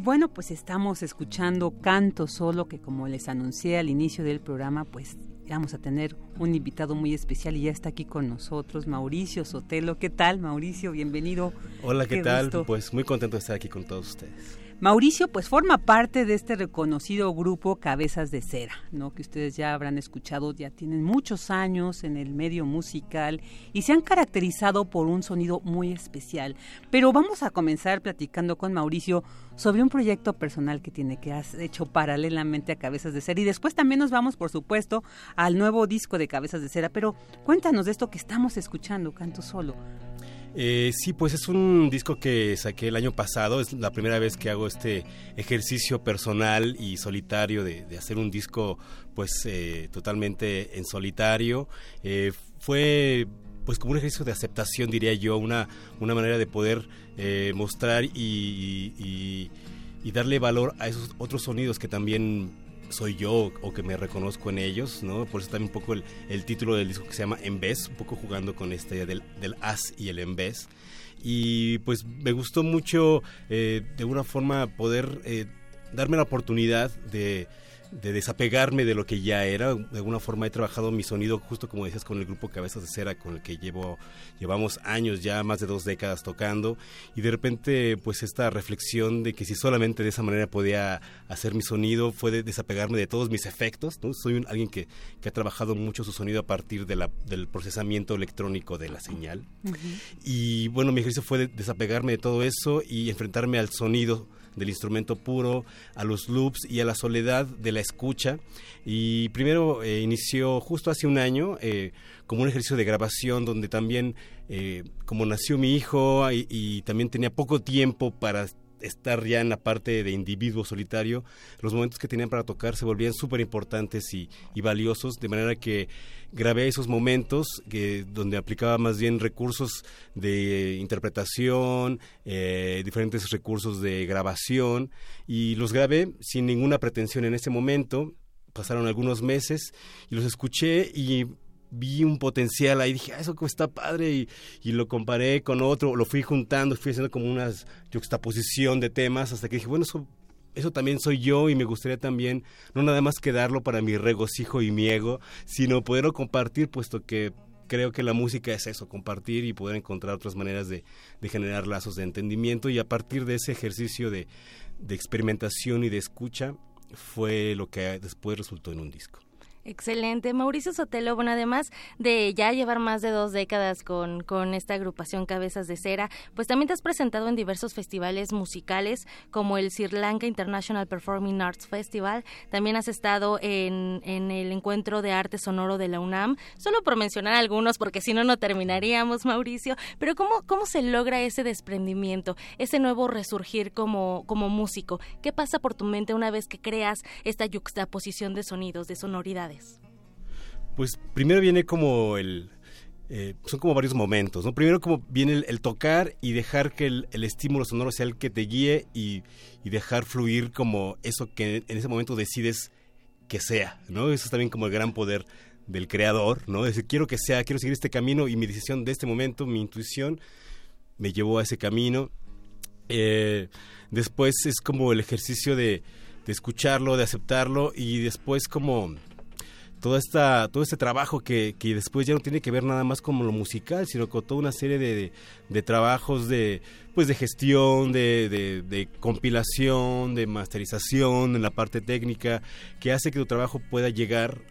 Bueno, pues estamos escuchando Canto Solo, que como les anuncié al inicio del programa, pues vamos a tener un invitado muy especial y ya está aquí con nosotros, Mauricio Sotelo. ¿Qué tal, Mauricio? Bienvenido. Hola, ¿qué, tal? Pues muy contento de estar aquí con todos ustedes. Mauricio pues forma parte de este reconocido grupo Cabezas de Cera, ¿no? que ustedes ya habrán escuchado, ya tienen muchos años en el medio musical y se han caracterizado por un sonido muy especial. Pero vamos a comenzar platicando con Mauricio sobre un proyecto personal que tiene que has hecho paralelamente a Cabezas de Cera y después también nos vamos, por supuesto, al nuevo disco de Cabezas de Cera, pero cuéntanos de esto que estamos escuchando, Canto Solo. Eh, sí, pues es un disco que saqué el año pasado, es la primera vez que hago este ejercicio personal y solitario de, hacer un disco pues eh, totalmente en solitario. Eh, fue pues como un ejercicio de aceptación diría yo, una, una manera de poder mostrar y darle valor a esos otros sonidos que también soy yo o que me reconozco en ellos, ¿no? Por eso también un poco el, título del disco que se llama En vez, un poco jugando con este del, del as y el en vez. Y pues me gustó mucho eh, de alguna forma poder eh, darme la oportunidad de de desapegarme de lo que ya era. De alguna forma he trabajado mi sonido, justo como decías, con el grupo Cabezas de Cera, con el que llevo, llevamos años ya, más de dos décadas tocando. Y de repente, pues esta reflexión de que si solamente de esa manera podía hacer mi sonido, fue de desapegarme de todos mis efectos. ¿no? Soy un, alguien que, que, ha trabajado mucho su sonido a partir de la, del procesamiento electrónico de la señal. Y bueno, mi ejercicio fue de desapegarme de todo eso y enfrentarme al sonido del instrumento puro, a los loops y a la soledad de la escucha. Y primero eh, inició justo hace un año eh, como un ejercicio de grabación donde también, eh, como nació mi hijo y también tenía poco tiempo para estar ya en la parte de individuo solitario, los momentos que tenían para tocar se volvían súper importantes y, valiosos, de manera que grabé esos momentos que, donde aplicaba más bien recursos de interpretación, eh, diferentes recursos de grabación, y los grabé sin ninguna pretensión en ese momento. Pasaron algunos meses y los escuché y vi un potencial ahí, dije, ah, eso está padre, y, y, lo comparé con otro, lo fui juntando, fui haciendo como una juxtaposición de temas, hasta que dije, bueno, eso, eso también soy yo y me gustaría también, no nada más quedarlo para mi regocijo y mi ego, sino poderlo compartir, puesto que creo que la música es eso, compartir y poder encontrar otras maneras de, de generar lazos de entendimiento, y a partir de ese ejercicio de, de experimentación y de escucha, fue lo que después resultó en un disco. Excelente. Mauricio Sotelo, bueno, además de ya llevar más de dos décadas con, con esta agrupación Cabezas de Cera, pues también te has presentado en diversos festivales musicales como el Sri Lanka International Performing Arts Festival. También has estado en, en el Encuentro de Arte Sonoro de la UNAM, solo por mencionar algunos, porque si no, no terminaríamos, Mauricio. Pero ¿cómo, cómo se logra ese desprendimiento, ese nuevo resurgir como, como músico? ¿Qué pasa por tu mente una vez que creas esta yuxtaposición de sonidos, de sonoridades? Pues primero viene como el... Eh, son como varios momentos, ¿no? Primero como viene el, tocar y dejar que el, estímulo sonoro sea el que te guíe y, dejar fluir como eso que en ese momento decides que sea, ¿no? Eso es también como el gran poder del creador, ¿no? Decir, quiero que sea, quiero seguir este camino y mi decisión de este momento, mi intuición, me llevó a ese camino. Eh, después es como el ejercicio de, de escucharlo, de aceptarlo y después como toda esta, todo este trabajo que, que después ya no tiene que ver nada más con lo musical, sino con toda una serie de, de, trabajos de, pues de gestión, de, de, de, compilación, de masterización en la parte técnica, que hace que tu trabajo pueda llegar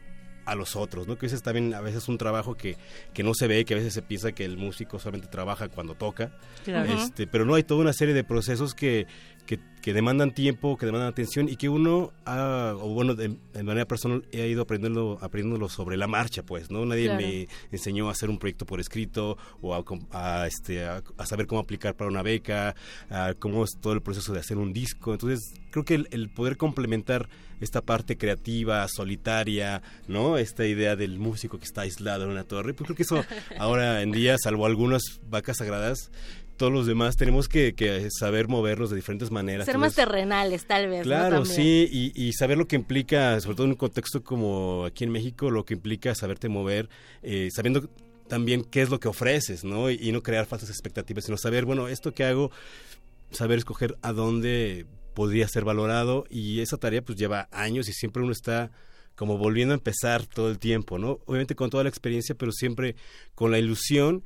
a los otros, ¿no? Que ese es también a veces un trabajo que, que no se ve, que a veces se piensa que el músico solamente trabaja cuando toca, este, pero no, hay toda una serie de procesos que, que, demandan tiempo, que demandan atención y que uno, ha, o bueno, de, manera personal he ido aprendiendo, aprendiéndolo sobre la marcha, pues, ¿no? Nadie me enseñó a hacer un proyecto por escrito o a, este, a, saber cómo aplicar para una beca, a cómo es todo el proceso de hacer un disco. Entonces, creo que el, poder complementar esta parte creativa, solitaria, ¿no? Esta idea del músico que está aislado en una torre, pues creo que eso ahora en día, salvo algunas vacas sagradas, todos los demás tenemos que, saber movernos de diferentes maneras. Ser más terrenales, tal vez. Claro, sí, y, saber lo que implica, sobre todo en un contexto como aquí en México, lo que implica saberte mover, eh, sabiendo también qué es lo que ofreces, ¿no? Y, no crear falsas expectativas, sino saber, bueno, esto que hago, saber escoger a dónde podría ser valorado y esa tarea pues lleva años y siempre uno está como volviendo a empezar todo el tiempo, ¿no? Obviamente con toda la experiencia, pero siempre con la ilusión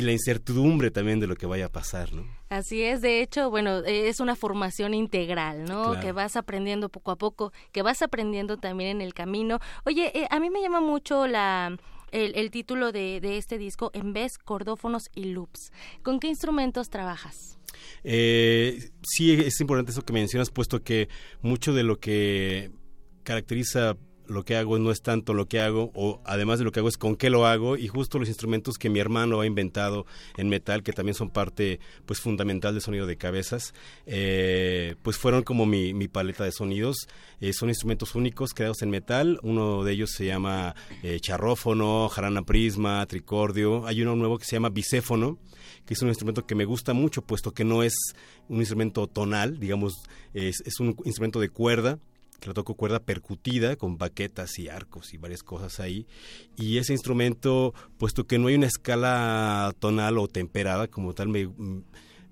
y la incertidumbre también de lo que vaya a pasar, ¿no? Así es, de hecho, bueno, es una formación integral, ¿no? Que vas aprendiendo poco a poco, que vas aprendiendo también en el camino. Oye, eh, a mí me llama mucho la el, título de, de, este disco, En vez, cordófonos y loops. ¿Con qué instrumentos trabajas? Eh, sí, es importante eso que mencionas, puesto que mucho de lo que caracteriza lo que hago no es tanto lo que hago, o además de lo que hago es con qué lo hago, y justo los instrumentos que mi hermano ha inventado en metal, que también son parte pues fundamental del sonido de cabezas, eh, pues fueron como mi, mi paleta de sonidos. Eh, son instrumentos únicos creados en metal, uno de ellos se llama eh, charrófono, jarana prisma, tricordio, hay uno nuevo que se llama bicéfono, que es un instrumento que me gusta mucho, puesto que no es un instrumento tonal, digamos, es, es un instrumento de cuerda, que lo toco cuerda percutida con baquetas y arcos y varias cosas ahí. Y ese instrumento, puesto que no hay una escala tonal o temperada como tal, me,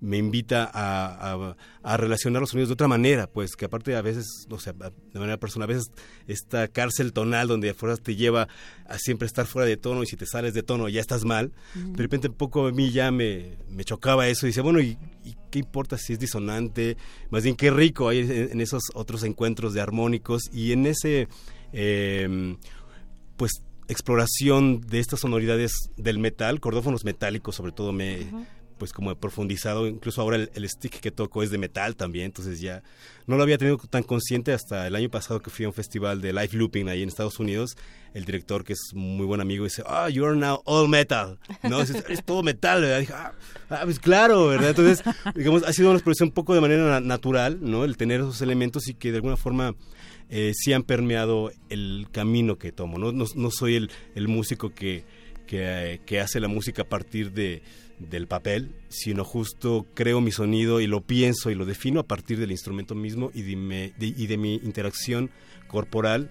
me invita a, a, relacionar los sonidos de otra manera, pues que aparte a veces, no sé, de manera personal, a veces esta cárcel tonal donde afuera te lleva a siempre estar fuera de tono y si te sales de tono ya estás mal, de repente un poco a mí ya me, me chocaba eso y decía, bueno, ¿y, qué importa si es disonante? Más bien qué rico hay en, esos otros encuentros de armónicos y en ese, em, pues, exploración de estas sonoridades del metal, cordófonos metálicos sobre todo me pues como he profundizado, incluso ahora el, stick que toco es de metal también, entonces ya no lo había tenido tan consciente hasta el año pasado que fui a un festival de live looping ahí en Estados Unidos, el director que es muy buen amigo dice, ah, oh, you're now all metal, ¿no? Es, todo metal, ¿verdad? Dije, ah, ah, pues claro, ¿verdad? Entonces, digamos, ha sido una expresión un poco de manera natural, ¿no? El tener esos elementos y que de alguna forma... Eh, sí han permeado el camino que tomo, no, no, soy el, el músico que, que, que hace la música a partir de, del papel, sino justo creo mi sonido y lo pienso y lo defino a partir del instrumento mismo y de, mi interacción corporal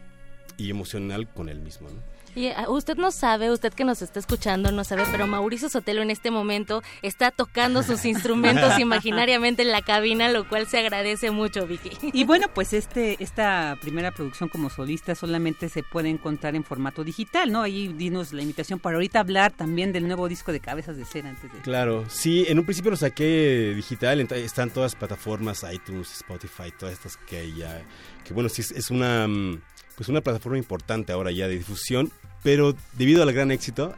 y emocional con él mismo. ¿no? Y ah, usted no sabe, usted que nos está escuchando no sabe, pero Mauricio Sotelo en este momento está tocando sus [laughs] instrumentos imaginariamente en la cabina, lo cual se agradece mucho, Vicky. Y bueno, pues este esta primera producción como solista solamente se puede encontrar en formato digital, ¿no? Ahí dinos la invitación para ahorita hablar también del nuevo disco de Cabezas de Cera antes de... Claro, sí, en un principio lo saqué digital, están todas las plataformas, iTunes, Spotify, todas estas que hay ya, que bueno, sí es una mm, pues una plataforma importante ahora ya de difusión pero debido al gran éxito,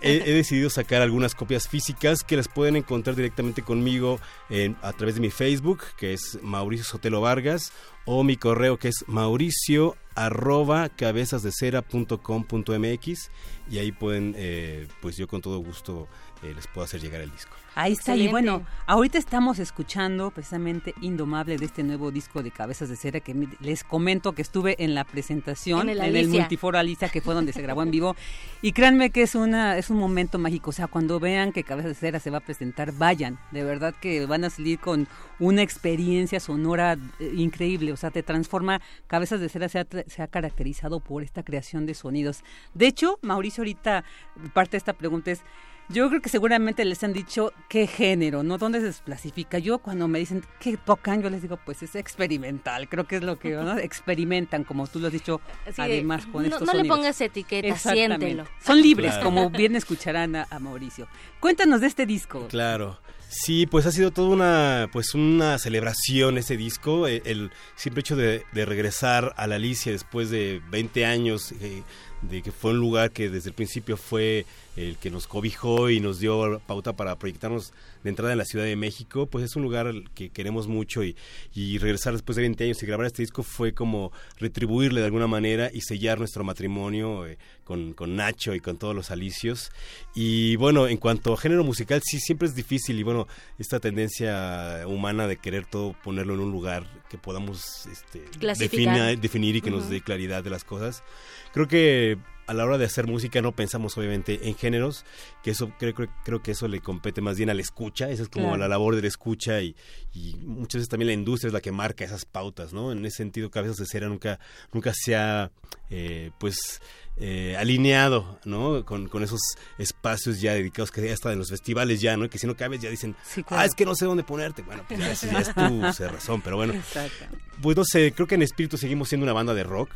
he, decidido sacar algunas copias físicas que las pueden encontrar directamente conmigo a través de mi Facebook, que es Mauricio Sotelo Vargas, o mi correo que es mauricio arroba cabezasdecera.com.mx y ahí pueden, eh, pues yo con todo gusto eh, les puedo hacer llegar el disco. Ahí está, y bueno, ahorita estamos escuchando precisamente Indomable de este nuevo disco de Cabezas de Cera que les comento que estuve en la presentación en el, Multiforo Alicia. Que fue donde se grabó en vivo. Y créanme que es una es un momento mágico, o sea, cuando vean que Cabezas de Cera se va a presentar, vayan, de verdad que van a salir con una experiencia sonora eh, increíble, o sea, te transforma, Cabezas de Cera se ha, se ha caracterizado por esta creación de sonidos. De hecho, Mauricio ahorita parte de esta pregunta es Yo creo que seguramente les han dicho qué género, ¿no? ¿Dónde se clasifica? Yo cuando me dicen qué tocan, yo les digo, pues es experimental. Creo que es lo que ¿no? [laughs] experimentan, como tú lo has dicho, además con no, estos No le pongas etiqueta, siéntelo. Son libres, Claro. como bien [laughs] escucharán a, a Mauricio. Cuéntanos de este disco. Claro. Sí, pues ha sido toda una, pues una celebración ese disco, eh, el simple hecho de, de regresar a la Alicia después de 20 años, eh, de que fue un lugar que desde el principio fue el que nos cobijó y nos dio pauta para proyectarnos de entrada en la Ciudad de México, pues es un lugar que queremos mucho y, y regresar después de 20 años y grabar este disco fue como retribuirle de alguna manera y sellar nuestro matrimonio eh, con, con Nacho y con todos los alicios. Y bueno, en cuanto a género musical, sí, siempre es difícil y bueno, esta tendencia humana de querer todo ponerlo en un lugar que podamos este, defina- definir y que nos Ujú. dé claridad de las cosas. Creo que a la hora de hacer música no pensamos obviamente en géneros, que eso creo, creo, creo que eso le compete más bien a la escucha, esa es como Claro. la labor de la escucha y, y muchas veces también la industria es la que marca esas pautas, ¿no? En ese sentido, Cabezas de Cera nunca, nunca se ha, eh, pues, eh, alineado, ¿no? Con, con esos espacios ya dedicados que ya están en los festivales ya, ¿no? Que si no cabes ya dicen, Sí, claro. ah, es que no sé dónde ponerte. Bueno, pues ya es [laughs] tu razón, pero bueno. Exacto. Pues no sé, creo que en espíritu seguimos siendo una banda de rock.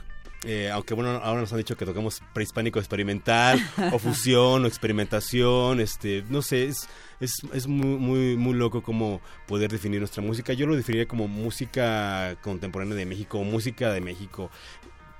Eh, aunque bueno, ahora nos han dicho que tocamos prehispánico experimental, o fusión, o experimentación, este, no sé, es, es, es muy, muy, muy loco como poder definir nuestra música. Yo lo definiría como música contemporánea de México, o música de México,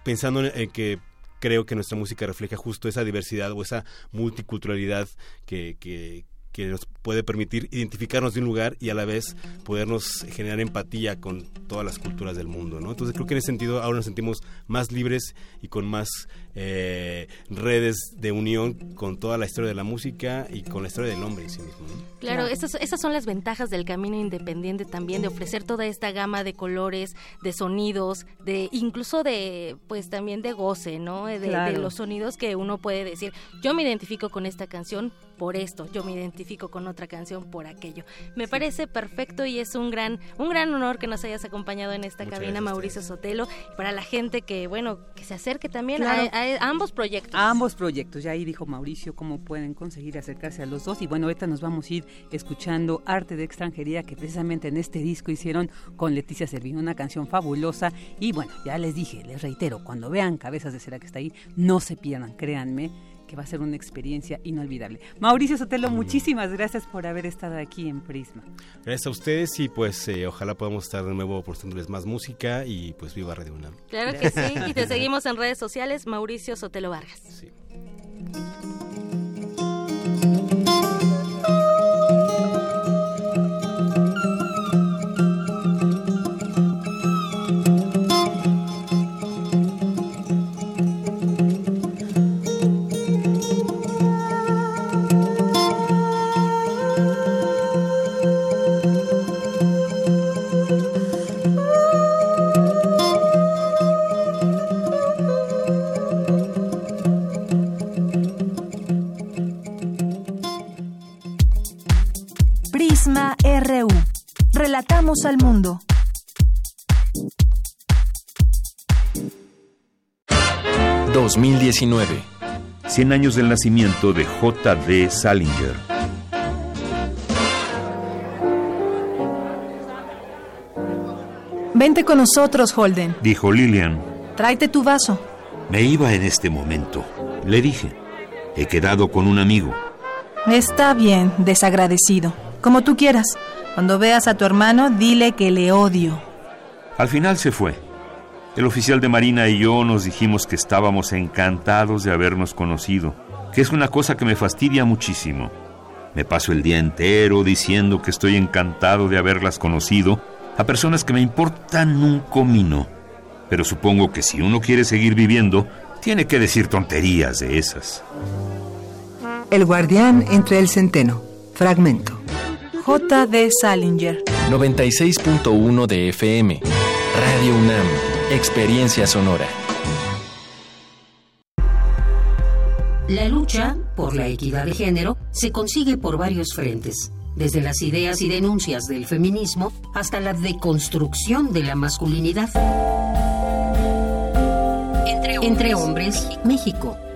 pensando en, en que creo que nuestra música refleja justo esa diversidad o esa multiculturalidad que, que, que nos puede permitir identificarnos de un lugar y a la vez podernos generar empatía con todas las culturas del mundo, ¿no? Entonces creo que en ese sentido ahora nos sentimos más libres y con más eh, redes de unión con toda la historia de la música y con la historia del hombre en sí mismo. ¿no? Claro, esas, esas son las ventajas del camino independiente también, de ofrecer toda esta gama de colores, de sonidos, de incluso de, pues también de goce, ¿no? De, de los sonidos que uno puede decir, yo me identifico con esta canción por esto, yo me identifico con otra canción por aquello. Me parece perfecto y es un gran, un gran honor que nos hayas acompañado en esta Muchas cabina, Mauricio Sotelo, y para la gente que, bueno, que se acerque también Claro. a, a- a ambos proyectos. A ambos proyectos. Ya ahí dijo Mauricio cómo pueden conseguir acercarse a los dos. Y bueno, ahorita nos vamos a ir escuchando Arte de Extranjería, que precisamente en este disco hicieron con Leticia Servino, una canción fabulosa. Y bueno, ya les dije, les reitero, cuando vean Cabezas de Cera que está ahí, no se pierdan, créanme que va a ser una experiencia inolvidable. Mauricio Sotelo, muchísimas gracias por haber estado aquí en Prisma. Gracias a ustedes y pues eh, ojalá podamos estar de nuevo aportándoles más música y pues viva Radio UNAM. Claro que sí, y te [laughs] seguimos en redes sociales, Mauricio Sotelo Vargas. Prisma Relatamos al mundo. Prisma 2019. 100 años del nacimiento de J.D. Salinger. Vente con nosotros, Holden. Dijo Lillian. Tráete tu vaso. Me iba en este momento. Le dije. He quedado con un amigo. Está bien, desagradecido. Como tú quieras. Cuando veas a tu hermano, dile que le odio. Al final se fue. El oficial de Marina y yo nos dijimos que estábamos encantados de habernos conocido, que es una cosa que me fastidia muchísimo. Me paso el día entero diciendo que estoy encantado de haberlas conocido a personas que me importan un comino. Pero supongo que si uno quiere seguir viviendo, tiene que decir tonterías de esas. El guardián entre el centeno. Fragmento. J.D. Salinger. 96.1 de FM. Radio UNAM. Experiencia sonora. La lucha por la equidad de género se consigue por varios frentes, desde las ideas y denuncias del feminismo hasta la deconstrucción de la masculinidad. Entre hombres, México,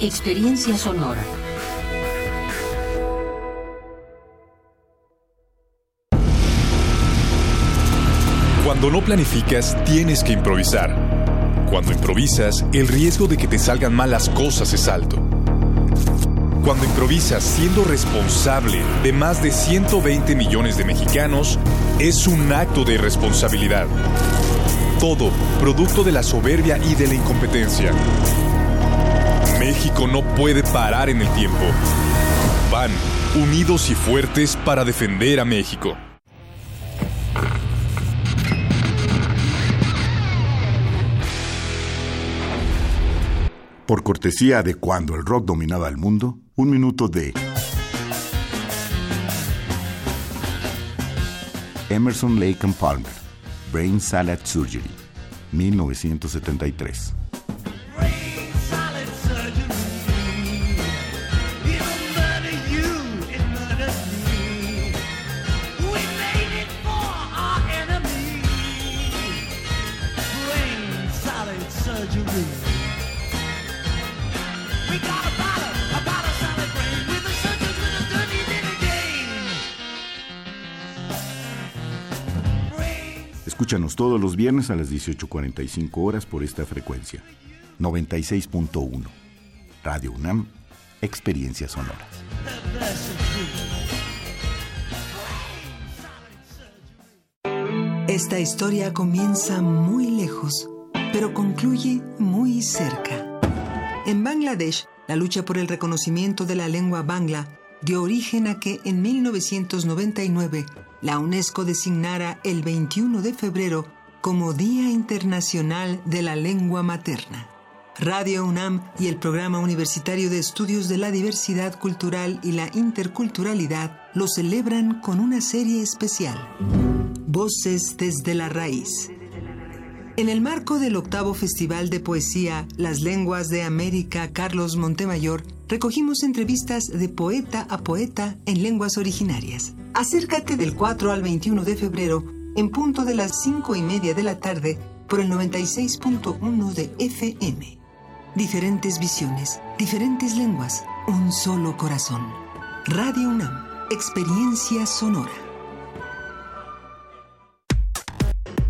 experiencia sonora. Cuando no planificas, tienes que improvisar. Cuando improvisas, el riesgo de que te salgan mal las cosas es alto. Cuando improvisas siendo responsable de más de 120 millones de mexicanos, es un acto de responsabilidad. Todo producto de la soberbia y de la incompetencia. México no puede parar en el tiempo. Van, unidos y fuertes para defender a México. Por cortesía de cuando el rock dominaba el mundo, un minuto de Emerson Lake and Palmer, Brain Salad Surgery, 1973. Escúchanos todos los viernes a las 18.45 horas por esta frecuencia. 96.1. Radio UNAM, Experiencia Sonora. Esta historia comienza muy lejos, pero concluye muy cerca. En Bangladesh, la lucha por el reconocimiento de la lengua bangla dio origen a que en 1999 la UNESCO designara el 21 de febrero como Día Internacional de la Lengua Materna. Radio UNAM y el Programa Universitario de Estudios de la Diversidad Cultural y la Interculturalidad lo celebran con una serie especial. Voces desde la raíz. En el marco del octavo Festival de Poesía Las Lenguas de América Carlos Montemayor, recogimos entrevistas de poeta a poeta en lenguas originarias. Acércate del 4 al 21 de febrero en punto de las 5 y media de la tarde por el 96.1 de FM. Diferentes visiones, diferentes lenguas, un solo corazón. Radio UNAM, experiencia sonora.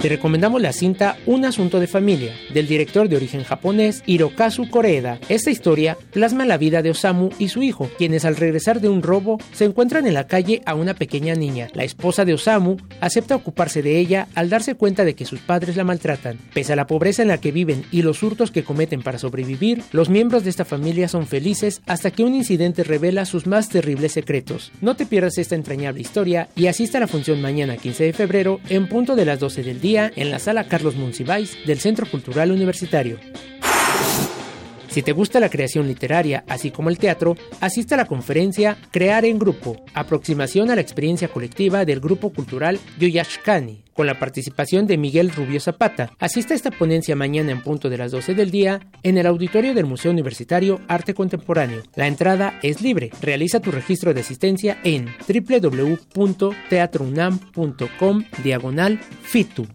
Te recomendamos la cinta Un asunto de familia, del director de origen japonés Hirokazu Koreeda. Esta historia plasma la vida de Osamu y su hijo, quienes al regresar de un robo se encuentran en la calle a una pequeña niña. La esposa de Osamu acepta ocuparse de ella al darse cuenta de que sus padres la maltratan. Pese a la pobreza en la que viven y los hurtos que cometen para sobrevivir, los miembros de esta familia son felices hasta que un incidente revela sus más terribles secretos. No te pierdas esta entrañable historia y asista a la función mañana 15 de febrero en punto de las 12 del día en la sala Carlos Monsiváis del Centro Cultural Universitario. Si te gusta la creación literaria, así como el teatro, asiste a la conferencia Crear en Grupo, aproximación a la experiencia colectiva del grupo cultural Yoyashkani, con la participación de Miguel Rubio Zapata. Asiste a esta ponencia mañana en punto de las 12 del día en el auditorio del Museo Universitario Arte Contemporáneo. La entrada es libre. Realiza tu registro de asistencia en www.teatrounam.com diagonal FITU.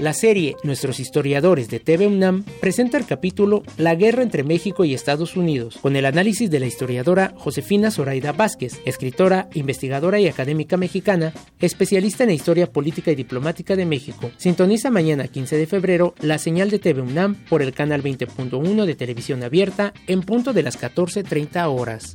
La serie Nuestros historiadores de TV UNAM presenta el capítulo La guerra entre México y Estados Unidos, con el análisis de la historiadora Josefina Zoraida Vázquez, escritora, investigadora y académica mexicana, especialista en la historia política y diplomática de México. Sintoniza mañana 15 de febrero la señal de TV UNAM por el canal 20.1 de televisión abierta en punto de las 14.30 horas.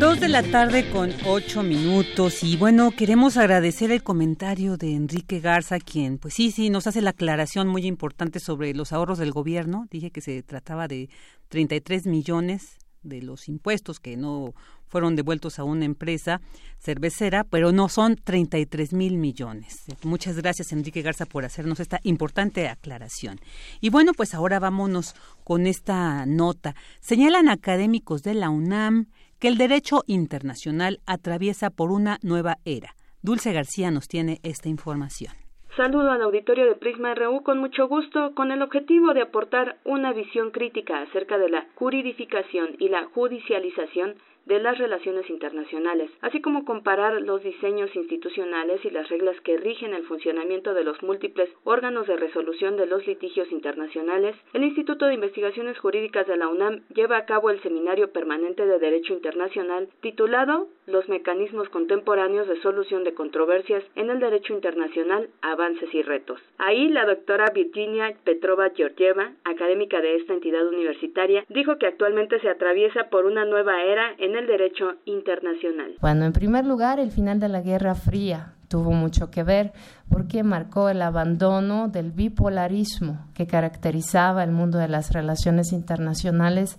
Dos de la tarde con ocho minutos y bueno, queremos agradecer el comentario de Enrique Garza, quien pues sí, sí, nos hace la aclaración muy importante sobre los ahorros del gobierno. Dije que se trataba de 33 millones de los impuestos que no fueron devueltos a una empresa cervecera, pero no son 33 mil millones. Muchas gracias, Enrique Garza, por hacernos esta importante aclaración. Y bueno, pues ahora vámonos con esta nota. Señalan académicos de la UNAM que el derecho internacional atraviesa por una nueva era. Dulce García nos tiene esta información. Saludo al auditorio de Prisma RU con mucho gusto, con el objetivo de aportar una visión crítica acerca de la juridificación y la judicialización de las relaciones internacionales, así como comparar los diseños institucionales y las reglas que rigen el funcionamiento de los múltiples órganos de resolución de los litigios internacionales, el Instituto de Investigaciones Jurídicas de la UNAM lleva a cabo el Seminario Permanente de Derecho Internacional titulado Los mecanismos contemporáneos de solución de controversias en el derecho internacional, avances y retos. Ahí la doctora Virginia Petrova Georgieva, académica de esta entidad universitaria, dijo que actualmente se atraviesa por una nueva era en el derecho internacional. Bueno, en primer lugar, el final de la Guerra Fría tuvo mucho que ver porque marcó el abandono del bipolarismo que caracterizaba el mundo de las relaciones internacionales.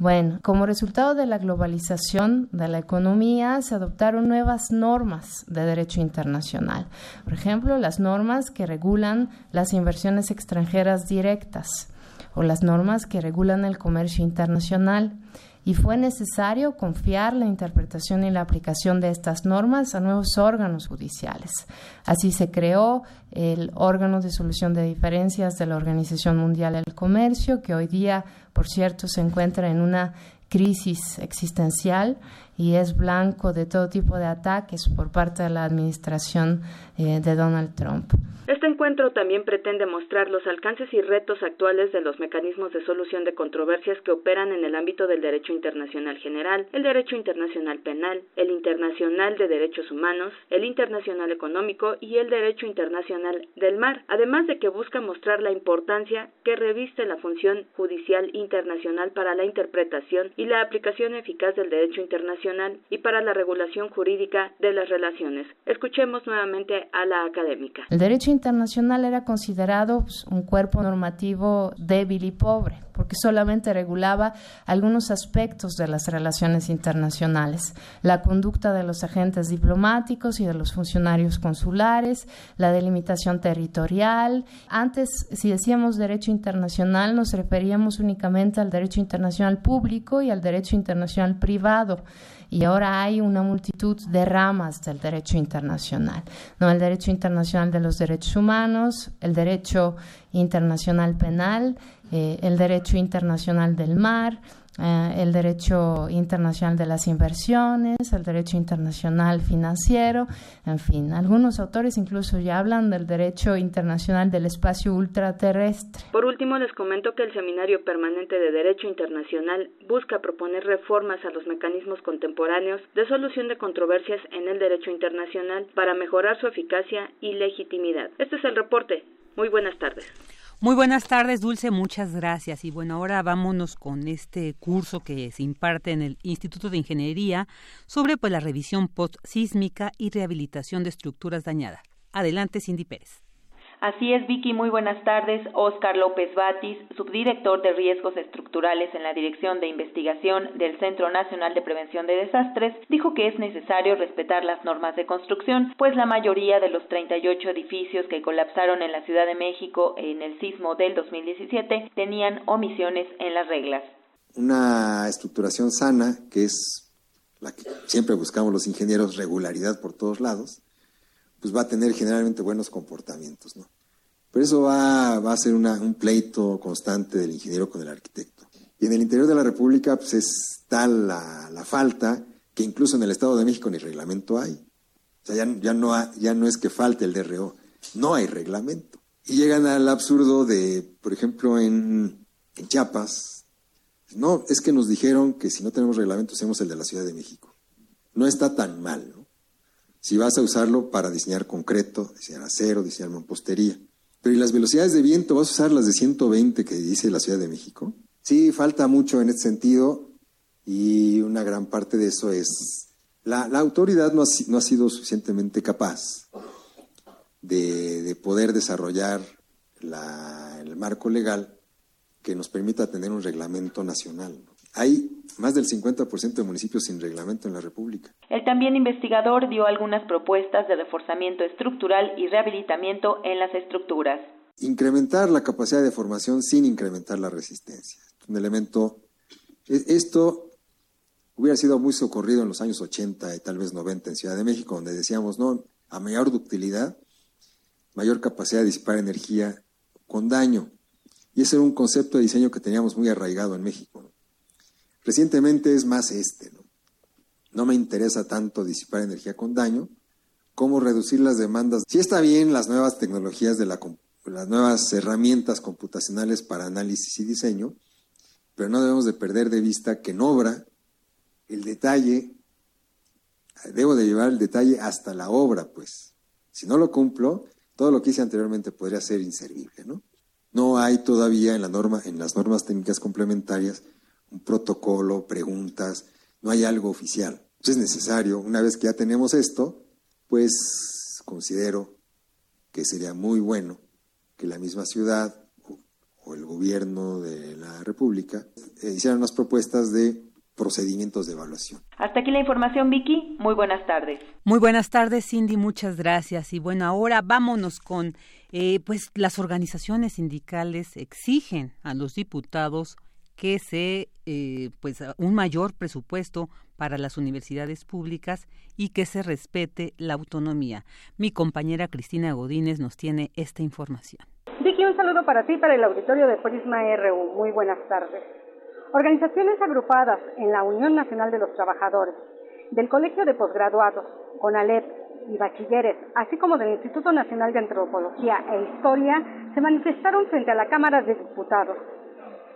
Bueno, como resultado de la globalización de la economía se adoptaron nuevas normas de derecho internacional. Por ejemplo, las normas que regulan las inversiones extranjeras directas o las normas que regulan el comercio internacional y fue necesario confiar la interpretación y la aplicación de estas normas a nuevos órganos judiciales. Así se creó el órgano de solución de diferencias de la Organización Mundial del Comercio, que hoy día, por cierto, se encuentra en una crisis existencial y es blanco de todo tipo de ataques por parte de la administración eh, de Donald Trump. Este encuentro también pretende mostrar los alcances y retos actuales de los mecanismos de solución de controversias que operan en el ámbito del derecho internacional general, el derecho internacional penal, el internacional de derechos humanos, el internacional económico y el derecho internacional del mar, además de que busca mostrar la importancia que reviste la función judicial internacional para la interpretación y la aplicación eficaz del derecho internacional y para la regulación jurídica de las relaciones. Escuchemos nuevamente a la académica. El derecho internacional era considerado pues, un cuerpo normativo débil y pobre, porque solamente regulaba algunos aspectos de las relaciones internacionales, la conducta de los agentes diplomáticos y de los funcionarios consulares, la delimitación territorial. Antes, si decíamos derecho internacional, nos referíamos únicamente al derecho internacional público y al derecho internacional privado y ahora hay una multitud de ramas del derecho internacional, ¿no? El derecho internacional de los derechos humanos, el derecho internacional penal, eh, el derecho internacional del mar, eh, el derecho internacional de las inversiones, el derecho internacional financiero, en fin, algunos autores incluso ya hablan del derecho internacional del espacio ultraterrestre. Por último, les comento que el Seminario Permanente de Derecho Internacional busca proponer reformas a los mecanismos contemporáneos de solución de controversias en el derecho internacional para mejorar su eficacia y legitimidad. Este es el reporte. Muy buenas tardes. Muy buenas tardes, Dulce, muchas gracias. Y bueno, ahora vámonos con este curso que se imparte en el Instituto de Ingeniería sobre pues la revisión post-sísmica y rehabilitación de estructuras dañadas. Adelante, Cindy Pérez. Así es, Vicky, muy buenas tardes. Oscar López Batis, subdirector de Riesgos Estructurales en la Dirección de Investigación del Centro Nacional de Prevención de Desastres, dijo que es necesario respetar las normas de construcción, pues la mayoría de los 38 edificios que colapsaron en la Ciudad de México en el sismo del 2017 tenían omisiones en las reglas. Una estructuración sana, que es la que siempre buscamos los ingenieros, regularidad por todos lados, pues va a tener generalmente buenos comportamientos, ¿no? Pero eso va, va a ser un pleito constante del ingeniero con el arquitecto. Y en el interior de la República, pues es tal la, la falta que incluso en el Estado de México ni reglamento hay. O sea, ya, ya, no, ya no es que falte el DRO, no hay reglamento. Y llegan al absurdo de, por ejemplo, en, en Chiapas, no, es que nos dijeron que si no tenemos reglamento, hacemos el de la Ciudad de México. No está tan mal, ¿no? Si vas a usarlo para diseñar concreto, diseñar acero, diseñar mampostería. Pero ¿y las velocidades de viento? ¿Vas a usar las de 120 que dice la Ciudad de México? Sí, falta mucho en este sentido Y una gran parte de eso es la, autoridad no ha, no ha, sido suficientemente capaz de, poder desarrollar el marco legal que nos permita tener un reglamento nacional. Hay más del 50% de municipios sin reglamento en la República. El también investigador dio algunas propuestas de reforzamiento estructural y rehabilitamiento en las estructuras. Incrementar la capacidad de formación sin incrementar la resistencia. Un elemento. E, esto hubiera sido muy socorrido en los años 80 y tal vez 90 en Ciudad de México, donde decíamos, no, a mayor ductilidad, mayor capacidad de disipar energía con daño. Y ese era un concepto de diseño que teníamos muy arraigado en México. Recientemente es más este. ¿no? no me interesa tanto disipar energía con daño como reducir las demandas. Sí está bien las nuevas tecnologías de la, las nuevas herramientas computacionales para análisis y diseño, pero no debemos de perder de vista que en obra el detalle, debo de llevar el detalle hasta la obra, pues. Si no lo cumplo, todo lo que hice anteriormente podría ser inservible, ¿no? No hay todavía en, la norma, en las normas técnicas complementarias un protocolo, preguntas, no hay algo oficial. Entonces es necesario, una vez que ya tenemos esto, pues considero que sería muy bueno que la misma ciudad o, el gobierno de la República eh, hicieran unas propuestas de procedimientos de evaluación. Hasta aquí la información, Vicky. Muy buenas tardes. Muy buenas tardes, Cindy. Muchas gracias. Y bueno, ahora vámonos con, eh, pues las organizaciones sindicales exigen a los diputados que se, eh, pues, un mayor presupuesto para las universidades públicas y que se respete la autonomía. Mi compañera Cristina Godínez nos tiene esta información. Vicky, un saludo para ti para el auditorio de Prisma RU. Muy buenas tardes. Organizaciones agrupadas en la Unión Nacional de los Trabajadores, del Colegio de Posgraduados, CONALEP y Bachilleres, así como del Instituto Nacional de Antropología e Historia, se manifestaron frente a la Cámara de Diputados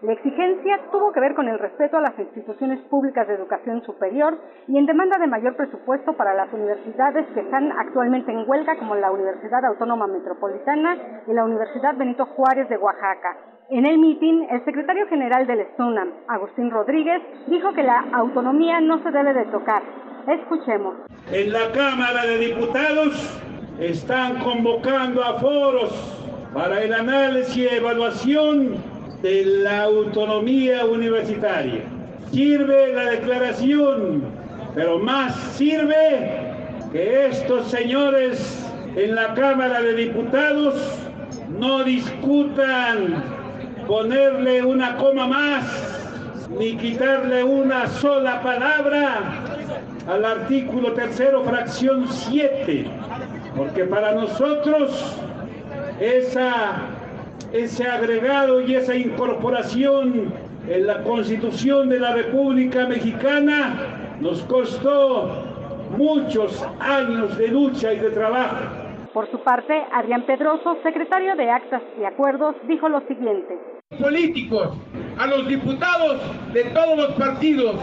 la exigencia tuvo que ver con el respeto a las instituciones públicas de educación superior y en demanda de mayor presupuesto para las universidades que están actualmente en huelga, como la Universidad Autónoma Metropolitana y la Universidad Benito Juárez de Oaxaca. En el mitin, el secretario general del SUNAM, Agustín Rodríguez, dijo que la autonomía no se debe de tocar. Escuchemos. En la Cámara de Diputados están convocando a foros para el análisis y evaluación de la autonomía universitaria. Sirve la declaración, pero más sirve que estos señores en la Cámara de Diputados no discutan ponerle una coma más ni quitarle una sola palabra al artículo tercero, fracción 7, porque para nosotros esa ese agregado y esa incorporación en la Constitución de la República Mexicana nos costó muchos años de lucha y de trabajo. Por su parte, Adrián Pedroso, secretario de Actas y Acuerdos, dijo lo siguiente. Políticos, a los diputados de todos los partidos,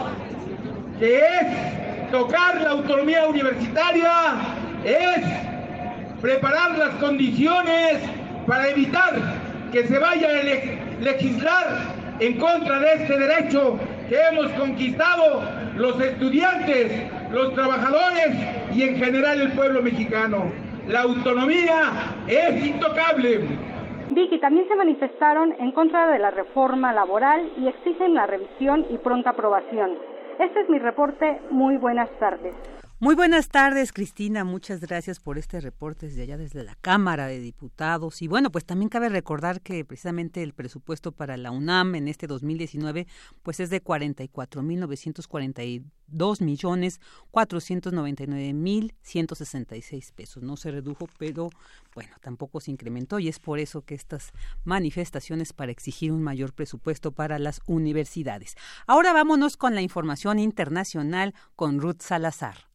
que es tocar la autonomía universitaria, es preparar las condiciones para evitar que se vaya a legislar en contra de este derecho que hemos conquistado los estudiantes, los trabajadores y en general el pueblo mexicano. La autonomía es intocable. Vicky, también se manifestaron en contra de la reforma laboral y exigen la revisión y pronta aprobación. Este es mi reporte. Muy buenas tardes. Muy buenas tardes, Cristina. Muchas gracias por este reporte desde allá, desde la Cámara de Diputados. Y bueno, pues también cabe recordar que precisamente el presupuesto para la UNAM en este 2019 pues es de 44.942 millones 499 mil 166 pesos. No se redujo, pero bueno, tampoco se incrementó y es por eso que estas manifestaciones para exigir un mayor presupuesto para las universidades. Ahora vámonos con la información internacional con Ruth Salazar.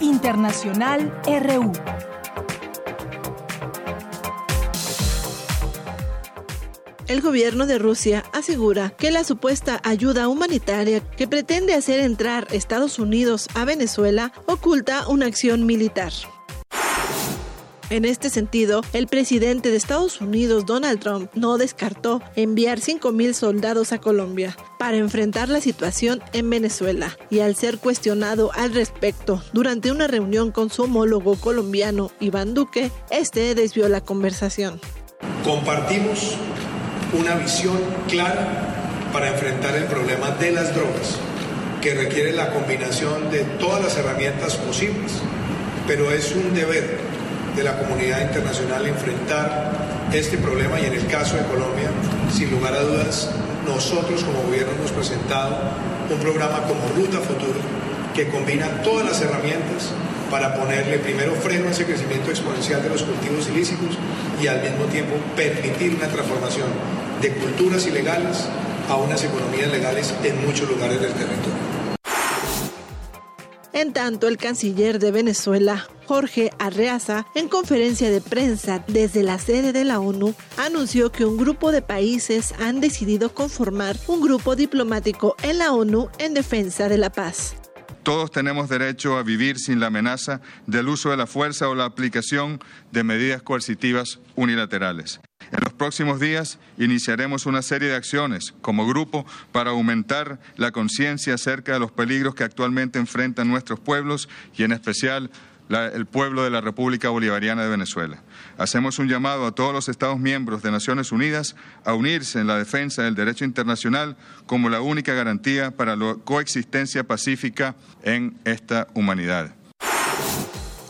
Internacional RU. El gobierno de Rusia asegura que la supuesta ayuda humanitaria que pretende hacer entrar Estados Unidos a Venezuela oculta una acción militar. En este sentido, el presidente de Estados Unidos, Donald Trump, no descartó enviar 5.000 soldados a Colombia para enfrentar la situación en Venezuela y al ser cuestionado al respecto durante una reunión con su homólogo colombiano Iván Duque, este desvió la conversación. Compartimos una visión clara para enfrentar el problema de las drogas, que requiere la combinación de todas las herramientas posibles, pero es un deber de la comunidad internacional enfrentar este problema y en el caso de Colombia, sin lugar a dudas, nosotros como gobierno hemos presentado un programa como Ruta Futuro que combina todas las herramientas para ponerle primero freno a ese crecimiento exponencial de los cultivos ilícitos y al mismo tiempo permitir una transformación de culturas ilegales a unas economías legales en muchos lugares del territorio. En tanto, el canciller de Venezuela, Jorge Arreaza, en conferencia de prensa desde la sede de la ONU, anunció que un grupo de países han decidido conformar un grupo diplomático en la ONU en defensa de la paz. Todos tenemos derecho a vivir sin la amenaza del uso de la fuerza o la aplicación de medidas coercitivas unilaterales. En los próximos días iniciaremos una serie de acciones como grupo para aumentar la conciencia acerca de los peligros que actualmente enfrentan nuestros pueblos y en especial el pueblo de la República Bolivariana de Venezuela. Hacemos un llamado a todos los Estados miembros de Naciones Unidas a unirse en la defensa del derecho internacional como la única garantía para la coexistencia pacífica en esta humanidad.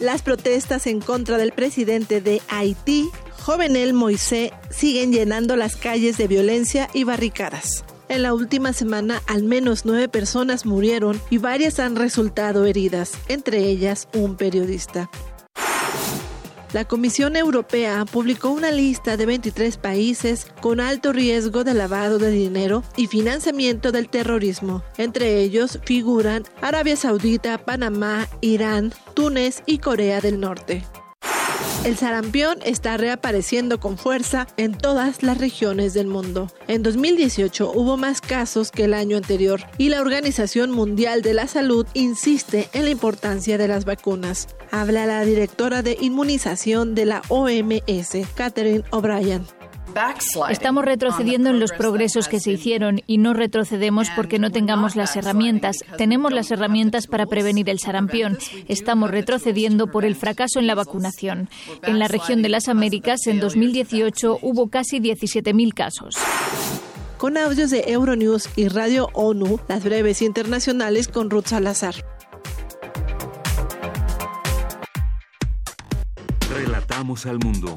Las protestas en contra del presidente de Haití, Jovenel Moisés, siguen llenando las calles de violencia y barricadas. En la última semana, al menos nueve personas murieron y varias han resultado heridas, entre ellas un periodista. La Comisión Europea publicó una lista de 23 países con alto riesgo de lavado de dinero y financiamiento del terrorismo. Entre ellos figuran Arabia Saudita, Panamá, Irán, Túnez y Corea del Norte. El sarampión está reapareciendo con fuerza en todas las regiones del mundo. En 2018 hubo más casos que el año anterior y la Organización Mundial de la Salud insiste en la importancia de las vacunas. Habla la directora de inmunización de la OMS, Catherine O'Brien. Estamos retrocediendo en los progresos que se hicieron y no retrocedemos porque no tengamos las herramientas. Tenemos las herramientas para prevenir el sarampión. Estamos retrocediendo por el fracaso en la vacunación. En la región de las Américas, en 2018, hubo casi 17.000 casos. Con audios de Euronews y Radio ONU, las breves internacionales con Ruth Salazar. Relatamos al mundo.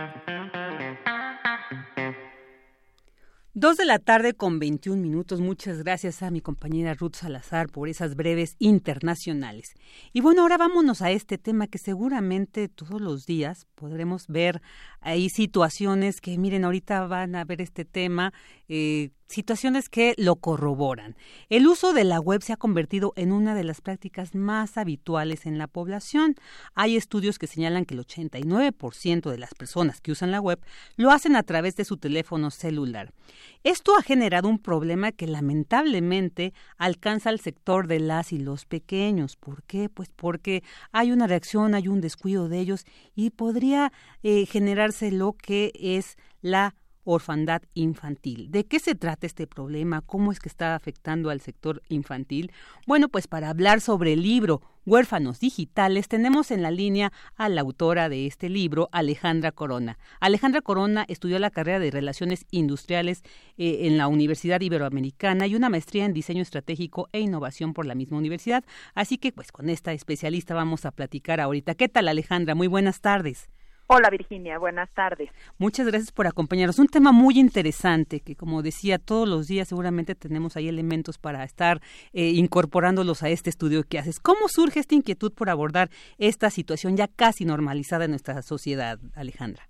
Dos de la tarde con 21 minutos. Muchas gracias a mi compañera Ruth Salazar por esas breves internacionales. Y bueno, ahora vámonos a este tema que seguramente todos los días podremos ver hay situaciones que, miren, ahorita van a ver este tema, eh, situaciones que lo corroboran. El uso de la web se ha convertido en una de las prácticas más habituales en la población. Hay estudios que señalan que el 89% de las personas que usan la web lo hacen a través de su teléfono celular. Esto ha generado un problema que lamentablemente alcanza al sector de las y los pequeños. ¿Por qué? Pues porque hay una reacción, hay un descuido de ellos y podría eh, generar lo que es la orfandad infantil. ¿De qué se trata este problema? ¿Cómo es que está afectando al sector infantil? Bueno, pues para hablar sobre el libro Huérfanos Digitales tenemos en la línea a la autora de este libro, Alejandra Corona. Alejandra Corona estudió la carrera de Relaciones Industriales eh, en la Universidad Iberoamericana y una maestría en Diseño Estratégico e Innovación por la misma universidad. Así que pues con esta especialista vamos a platicar ahorita. ¿Qué tal Alejandra? Muy buenas tardes. Hola Virginia, buenas tardes. Muchas gracias por acompañarnos. Un tema muy interesante que, como decía, todos los días seguramente tenemos ahí elementos para estar eh, incorporándolos a este estudio que haces. ¿Cómo surge esta inquietud por abordar esta situación ya casi normalizada en nuestra sociedad, Alejandra?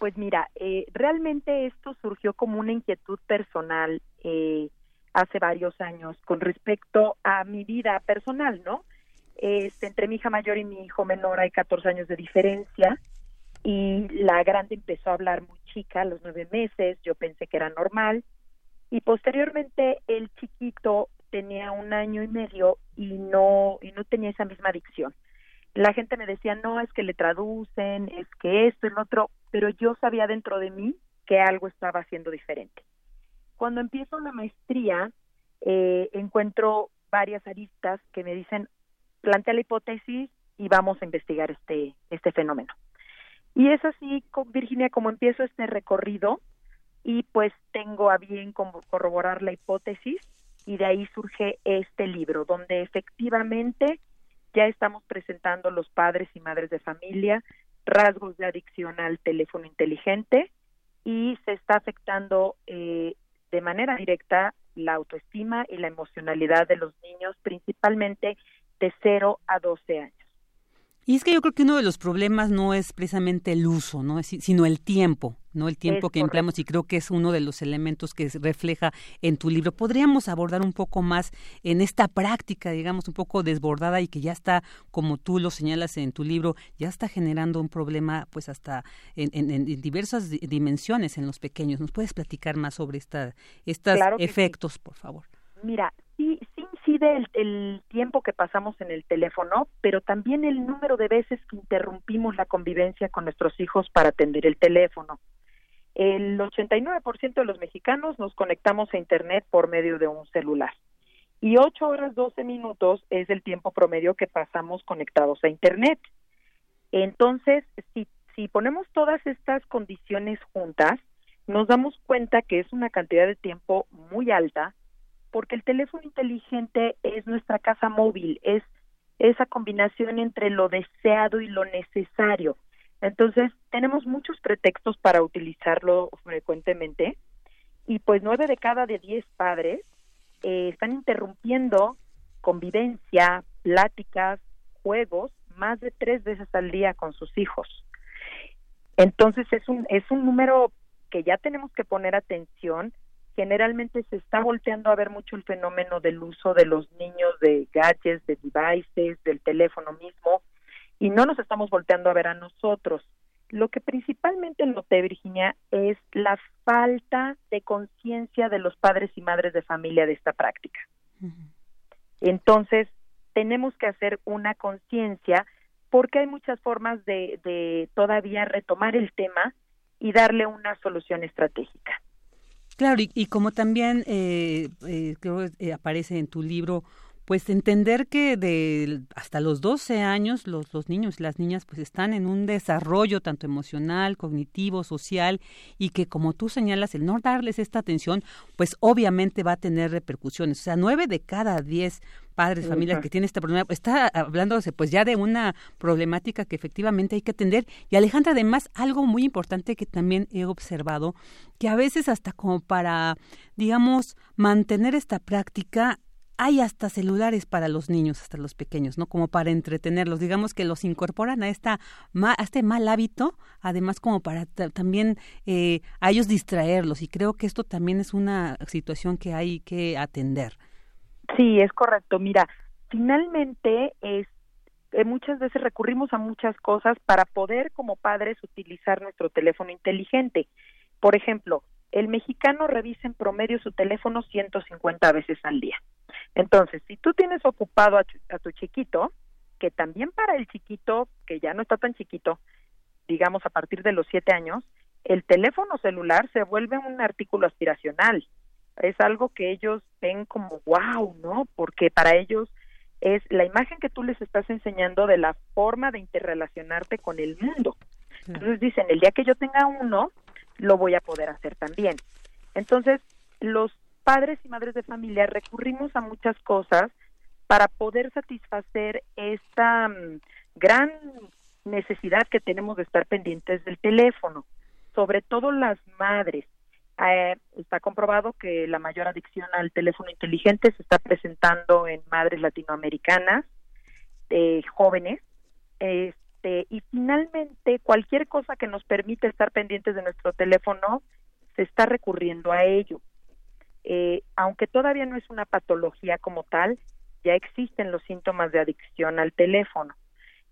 Pues mira, eh, realmente esto surgió como una inquietud personal eh, hace varios años con respecto a mi vida personal, ¿no? Este, entre mi hija mayor y mi hijo menor hay 14 años de diferencia y la grande empezó a hablar muy chica a los nueve meses, yo pensé que era normal y posteriormente el chiquito tenía un año y medio y no y no tenía esa misma adicción. La gente me decía, no, es que le traducen, es que esto, el otro, pero yo sabía dentro de mí que algo estaba haciendo diferente. Cuando empiezo la maestría, eh, encuentro varias aristas que me dicen, plantea la hipótesis y vamos a investigar este, este fenómeno. Y es así, con Virginia, como empiezo este recorrido y pues tengo a bien corroborar la hipótesis y de ahí surge este libro, donde efectivamente ya estamos presentando los padres y madres de familia rasgos de adicción al teléfono inteligente y se está afectando eh, de manera directa la autoestima y la emocionalidad de los niños, principalmente de 0 a 12 años. Y es que yo creo que uno de los problemas no es precisamente el uso, ¿no? sino el tiempo, ¿no? El tiempo que empleamos y creo que es uno de los elementos que refleja en tu libro. Podríamos abordar un poco más en esta práctica, digamos, un poco desbordada y que ya está, como tú lo señalas en tu libro, ya está generando un problema, pues hasta en, diversas dimensiones en los pequeños. ¿Nos puedes platicar más sobre esta, estos efectos, por favor? Mira, el, tiempo que pasamos en el teléfono, pero también el número de veces que interrumpimos la convivencia con nuestros hijos para atender el teléfono. El 89% de los mexicanos nos conectamos a Internet por medio de un celular. Y 8 horas 12 minutos es el tiempo promedio que pasamos conectados a Internet. Entonces, si, si ponemos todas estas condiciones juntas, nos damos cuenta que es una cantidad de tiempo muy alta porque el teléfono inteligente es nuestra casa móvil, es esa combinación entre lo deseado y lo necesario. Entonces, tenemos muchos pretextos para utilizarlo frecuentemente y pues nueve de cada diez padres eh, están interrumpiendo convivencia, pláticas, juegos más de tres veces al día con sus hijos. Entonces es un es un número que ya tenemos que poner atención generalmente se está volteando a ver mucho el fenómeno del uso de los niños de gadgets, de devices, del teléfono mismo, y no nos estamos volteando a ver a nosotros. Lo que principalmente noté, Virginia, es la falta de conciencia de los padres y madres de familia de esta práctica. Entonces, tenemos que hacer una conciencia porque hay muchas formas de, de todavía retomar el tema y darle una solución estratégica. Claro, y, como también eh, eh, creo eh, aparece en tu libro, pues entender que de hasta los 12 años los, los niños y las niñas pues están en un desarrollo tanto emocional, cognitivo, social y que como tú señalas, el no darles esta atención pues obviamente va a tener repercusiones. O sea, nueve de cada diez padres, familias que tienen este problema, está hablándose pues ya de una problemática que efectivamente hay que atender. Y Alejandra, además, algo muy importante que también he observado, que a veces hasta como para, digamos, mantener esta práctica, hay hasta celulares para los niños, hasta los pequeños, ¿no? Como para entretenerlos, digamos que los incorporan a, esta, a este mal hábito, además como para también eh, a ellos distraerlos. Y creo que esto también es una situación que hay que atender. Sí, es correcto. Mira, finalmente eh, muchas veces recurrimos a muchas cosas para poder como padres utilizar nuestro teléfono inteligente. Por ejemplo, el mexicano revisa en promedio su teléfono 150 veces al día. Entonces, si tú tienes ocupado a, a tu chiquito, que también para el chiquito, que ya no está tan chiquito, digamos a partir de los siete años, el teléfono celular se vuelve un artículo aspiracional es algo que ellos ven como wow, ¿no? Porque para ellos es la imagen que tú les estás enseñando de la forma de interrelacionarte con el mundo. Entonces dicen, el día que yo tenga uno, lo voy a poder hacer también. Entonces, los padres y madres de familia recurrimos a muchas cosas para poder satisfacer esta mm, gran necesidad que tenemos de estar pendientes del teléfono, sobre todo las madres. Eh, está comprobado que la mayor adicción al teléfono inteligente se está presentando en madres latinoamericanas, eh, jóvenes, este, y finalmente cualquier cosa que nos permite estar pendientes de nuestro teléfono se está recurriendo a ello. Eh, aunque todavía no es una patología como tal, ya existen los síntomas de adicción al teléfono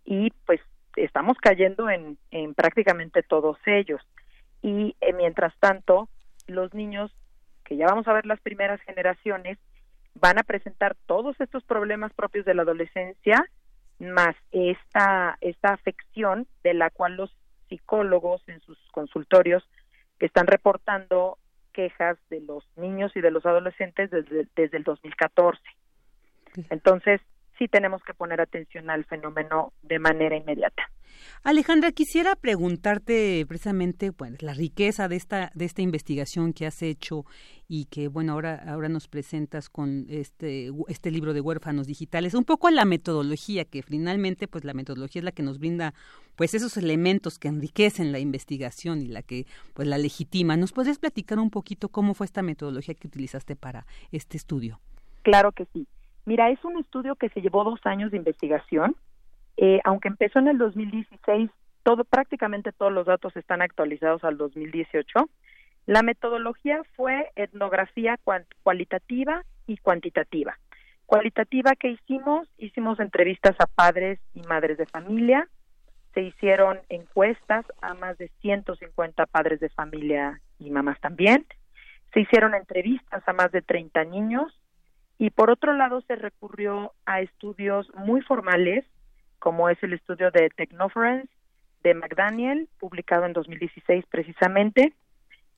y pues estamos cayendo en, en prácticamente todos ellos. Y eh, mientras tanto, los niños, que ya vamos a ver las primeras generaciones, van a presentar todos estos problemas propios de la adolescencia, más esta, esta afección de la cual los psicólogos en sus consultorios están reportando quejas de los niños y de los adolescentes desde, desde el 2014. Entonces, sí tenemos que poner atención al fenómeno de manera inmediata. Alejandra, quisiera preguntarte precisamente bueno, la riqueza de esta de esta investigación que has hecho y que bueno ahora ahora nos presentas con este este libro de huérfanos digitales, un poco la metodología que finalmente pues la metodología es la que nos brinda pues esos elementos que enriquecen la investigación y la que pues la legitima. ¿Nos podrías platicar un poquito cómo fue esta metodología que utilizaste para este estudio? Claro que sí. Mira, es un estudio que se llevó dos años de investigación. Eh, aunque empezó en el 2016, todo, prácticamente todos los datos están actualizados al 2018. La metodología fue etnografía cualitativa y cuantitativa. Cualitativa que hicimos, hicimos entrevistas a padres y madres de familia, se hicieron encuestas a más de 150 padres de familia y mamás también, se hicieron entrevistas a más de 30 niños y por otro lado se recurrió a estudios muy formales, como es el estudio de Technoference de McDaniel, publicado en 2016 precisamente,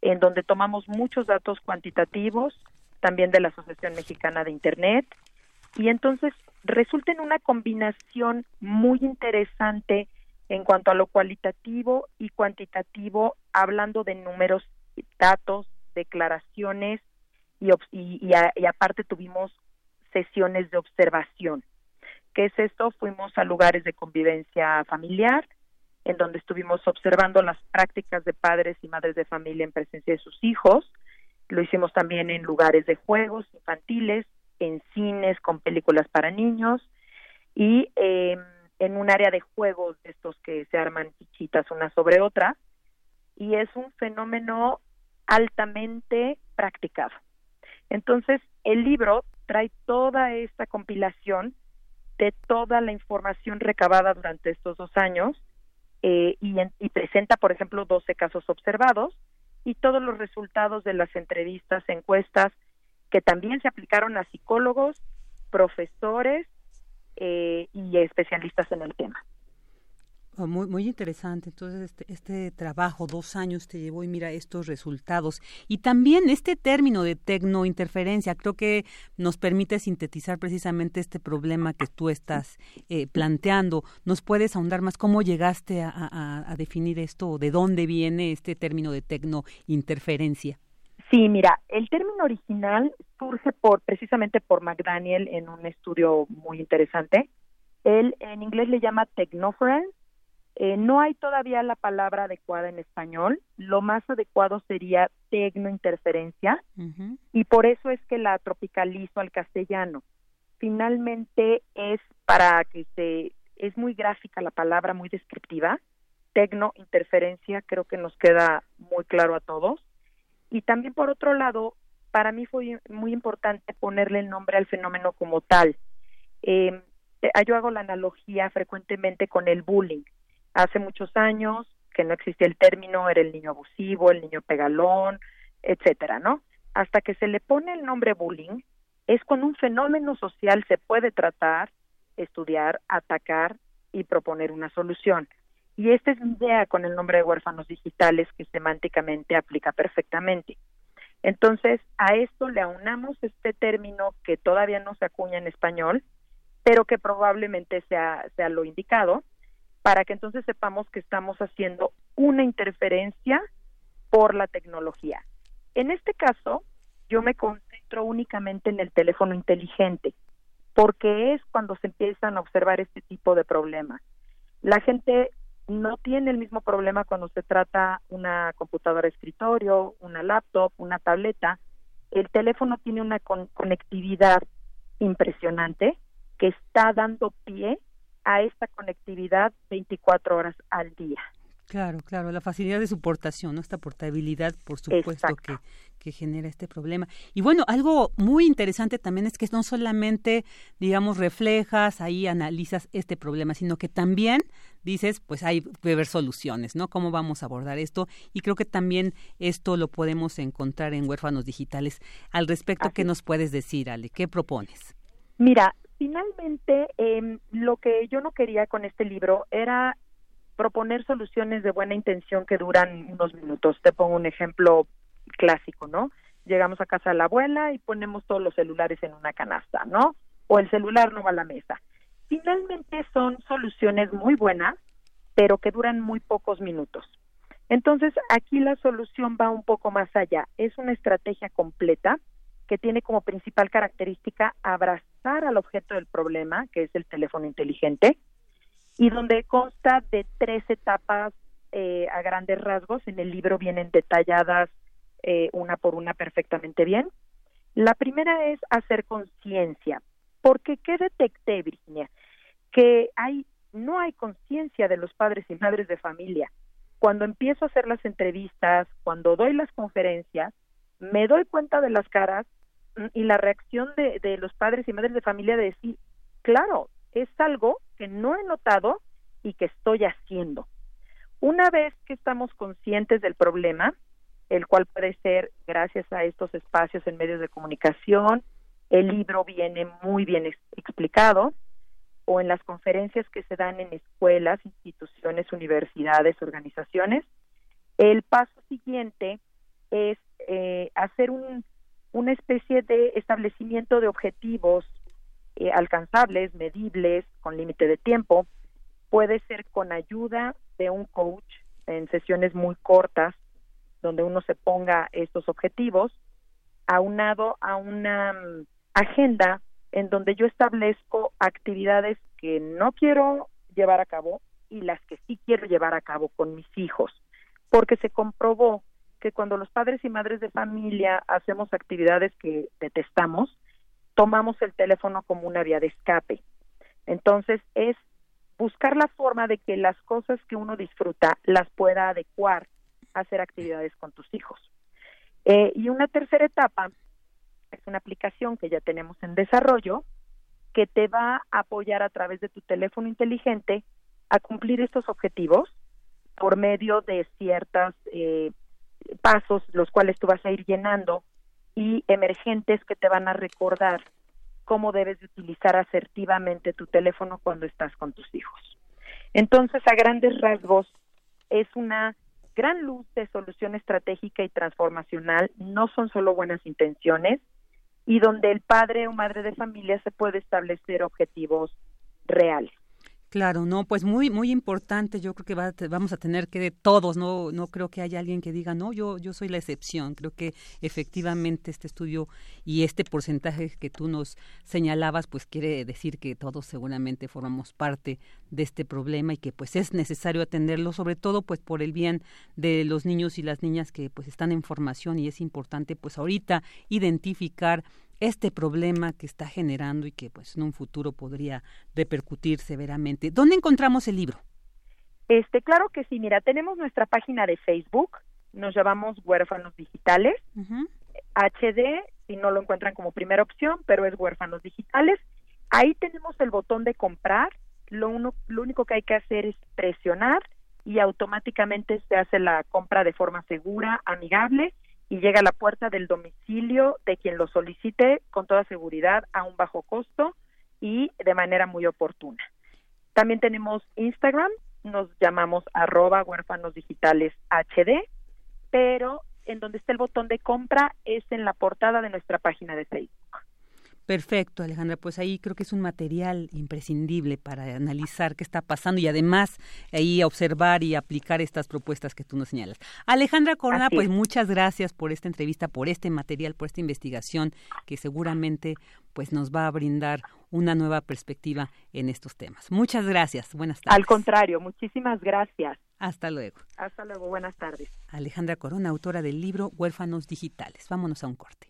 en donde tomamos muchos datos cuantitativos, también de la Asociación Mexicana de Internet, y entonces resulta en una combinación muy interesante en cuanto a lo cualitativo y cuantitativo, hablando de números, datos, declaraciones y, aparte tuvimos sesiones de observación. ¿Qué es esto? Fuimos a lugares de convivencia familiar, en donde estuvimos observando las prácticas de padres y madres de familia en presencia de sus hijos. Lo hicimos también en lugares de juegos infantiles, en cines con películas para niños y em, en un área de juegos de estos que se arman fichitas una sobre otra. Y es un fenómeno altamente practicado. Entonces, el libro trae toda esta compilación de toda la información recabada durante estos dos años eh, y, presenta, por ejemplo, 12 casos observados y todos los resultados de las entrevistas, encuestas que también se aplicaron a psicólogos, profesores eh, y especialistas en el tema. Muy, muy interesante. Entonces, este, este, trabajo, dos años te llevó y mira estos resultados. Y también este término de tecnointerferencia, creo que nos permite sintetizar precisamente este problema que tú estás eh, planteando. ¿Nos puedes ahondar más cómo llegaste a, definir esto o de dónde viene este término de tecnointerferencia? Sí, mira, el término original surge por precisamente por McDaniel en un estudio muy interesante. Él en inglés le llama technoference eh, no hay todavía la palabra adecuada en español. Lo más adecuado sería tecnointerferencia y por eso es que la tropicalizo al castellano. Finalmente es para que se es muy gráfica la palabra, muy descriptiva. Tecnointerferencia creo que nos queda muy claro a todos. Y también por otro lado, para mí fue muy importante ponerle el nombre al fenómeno como tal. Eh, yo hago la analogía frecuentemente con el bullying hace muchos años que no existía el término, era el niño abusivo, el niño pegalón, etcétera, ¿no? Hasta que se le pone el nombre bullying, es cuando un fenómeno social se puede tratar, estudiar, atacar y proponer una solución. Y esta es mi idea con el nombre de huérfanos digitales que semánticamente aplica perfectamente. Entonces, a esto le aunamos este término que todavía no se acuña en español, pero que probablemente sea, sea lo indicado, para que entonces sepamos que estamos haciendo una interferencia por la tecnología. En este caso, yo me concentro únicamente en el teléfono inteligente, porque es cuando se empiezan a observar este tipo de problemas. La gente no tiene el mismo problema cuando se trata una computadora escritorio, una laptop, una tableta. El teléfono tiene una conectividad impresionante que está dando pie a esta conectividad 24 horas al día. Claro, claro, la facilidad de su portación, ¿no? esta portabilidad, por supuesto, que, que, genera este problema. Y bueno, algo muy interesante también es que no solamente, digamos, reflejas, ahí analizas este problema, sino que también dices, pues hay que ver soluciones, ¿no? ¿Cómo vamos a abordar esto? Y creo que también esto lo podemos encontrar en Huérfanos Digitales. Al respecto, ¿qué nos puedes decir, Ale? ¿Qué propones? Mira, finalmente, eh, lo que yo no quería con este libro era proponer soluciones de buena intención que duran unos minutos. Te pongo un ejemplo clásico, ¿no? Llegamos a casa de la abuela y ponemos todos los celulares en una canasta, ¿no? O el celular no va a la mesa. Finalmente son soluciones muy buenas, pero que duran muy pocos minutos. Entonces, aquí la solución va un poco más allá. Es una estrategia completa que tiene como principal característica abrazar al objeto del problema, que es el teléfono inteligente, y donde consta de tres etapas eh, a grandes rasgos. En el libro vienen detalladas eh, una por una perfectamente bien. La primera es hacer conciencia, porque ¿qué detecté, Virginia? Que hay, no hay conciencia de los padres y madres de familia. Cuando empiezo a hacer las entrevistas, cuando doy las conferencias, me doy cuenta de las caras y la reacción de, de los padres y madres de familia de decir, claro, es algo que no he notado y que estoy haciendo. Una vez que estamos conscientes del problema, el cual puede ser gracias a estos espacios en medios de comunicación, el libro viene muy bien explicado, o en las conferencias que se dan en escuelas, instituciones, universidades, organizaciones, el paso siguiente es eh, hacer un, una especie de establecimiento de objetivos eh, alcanzables, medibles, con límite de tiempo. Puede ser con ayuda de un coach en sesiones muy cortas, donde uno se ponga estos objetivos, aunado a una mm, agenda en donde yo establezco actividades que no quiero llevar a cabo y las que sí quiero llevar a cabo con mis hijos, porque se comprobó que cuando los padres y madres de familia hacemos actividades que detestamos, tomamos el teléfono como una vía de escape. Entonces es buscar la forma de que las cosas que uno disfruta las pueda adecuar a hacer actividades con tus hijos. Eh, y una tercera etapa es una aplicación que ya tenemos en desarrollo que te va a apoyar a través de tu teléfono inteligente a cumplir estos objetivos por medio de ciertos eh, pasos los cuales tú vas a ir llenando y emergentes que te van a recordar cómo debes de utilizar asertivamente tu teléfono cuando estás con tus hijos. Entonces, a grandes rasgos, es una gran luz de solución estratégica y transformacional, no son solo buenas intenciones, y donde el padre o madre de familia se puede establecer objetivos reales. Claro, no, pues muy muy importante. Yo creo que vamos a tener que de todos, no no creo que haya alguien que diga no, yo yo soy la excepción. Creo que efectivamente este estudio y este porcentaje que tú nos señalabas, pues quiere decir que todos seguramente formamos parte de este problema y que pues es necesario atenderlo, sobre todo pues por el bien de los niños y las niñas que pues están en formación y es importante pues ahorita identificar este problema que está generando y que pues en un futuro podría repercutir severamente. ¿Dónde encontramos el libro? Este, claro que sí, mira, tenemos nuestra página de Facebook, nos llamamos Huérfanos Digitales, HD, si no lo encuentran como primera opción, pero es Huérfanos Digitales. Ahí tenemos el botón de comprar, lo, uno, lo único que hay que hacer es presionar y automáticamente se hace la compra de forma segura, amigable y llega a la puerta del domicilio de quien lo solicite con toda seguridad a un bajo costo y de manera muy oportuna. También tenemos Instagram, nos llamamos arroba huérfanos digitales HD, pero en donde está el botón de compra es en la portada de nuestra página de Facebook. Perfecto, Alejandra. Pues ahí creo que es un material imprescindible para analizar qué está pasando y además ahí observar y aplicar estas propuestas que tú nos señalas. Alejandra Corona, pues muchas gracias por esta entrevista, por este material, por esta investigación que seguramente pues nos va a brindar una nueva perspectiva en estos temas. Muchas gracias. Buenas tardes. Al contrario, muchísimas gracias. Hasta luego. Hasta luego. Buenas tardes. Alejandra Corona, autora del libro Huérfanos Digitales. Vámonos a un corte.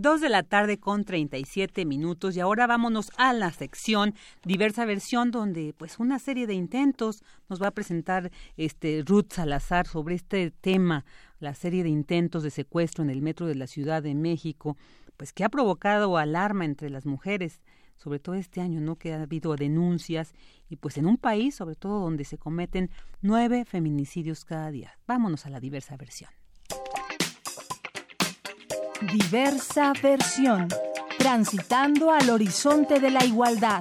43 39. Dos de la tarde con 37 minutos y ahora vámonos a la sección diversa versión donde pues una serie de intentos nos va a presentar este Ruth Salazar sobre este tema, la serie de intentos de secuestro en el metro de la Ciudad de México, pues que ha provocado alarma entre las mujeres sobre todo este año, ¿no? Que ha habido denuncias y pues en un país, sobre todo donde se cometen nueve feminicidios cada día. Vámonos a la diversa versión. Diversa versión. Transitando al horizonte de la igualdad.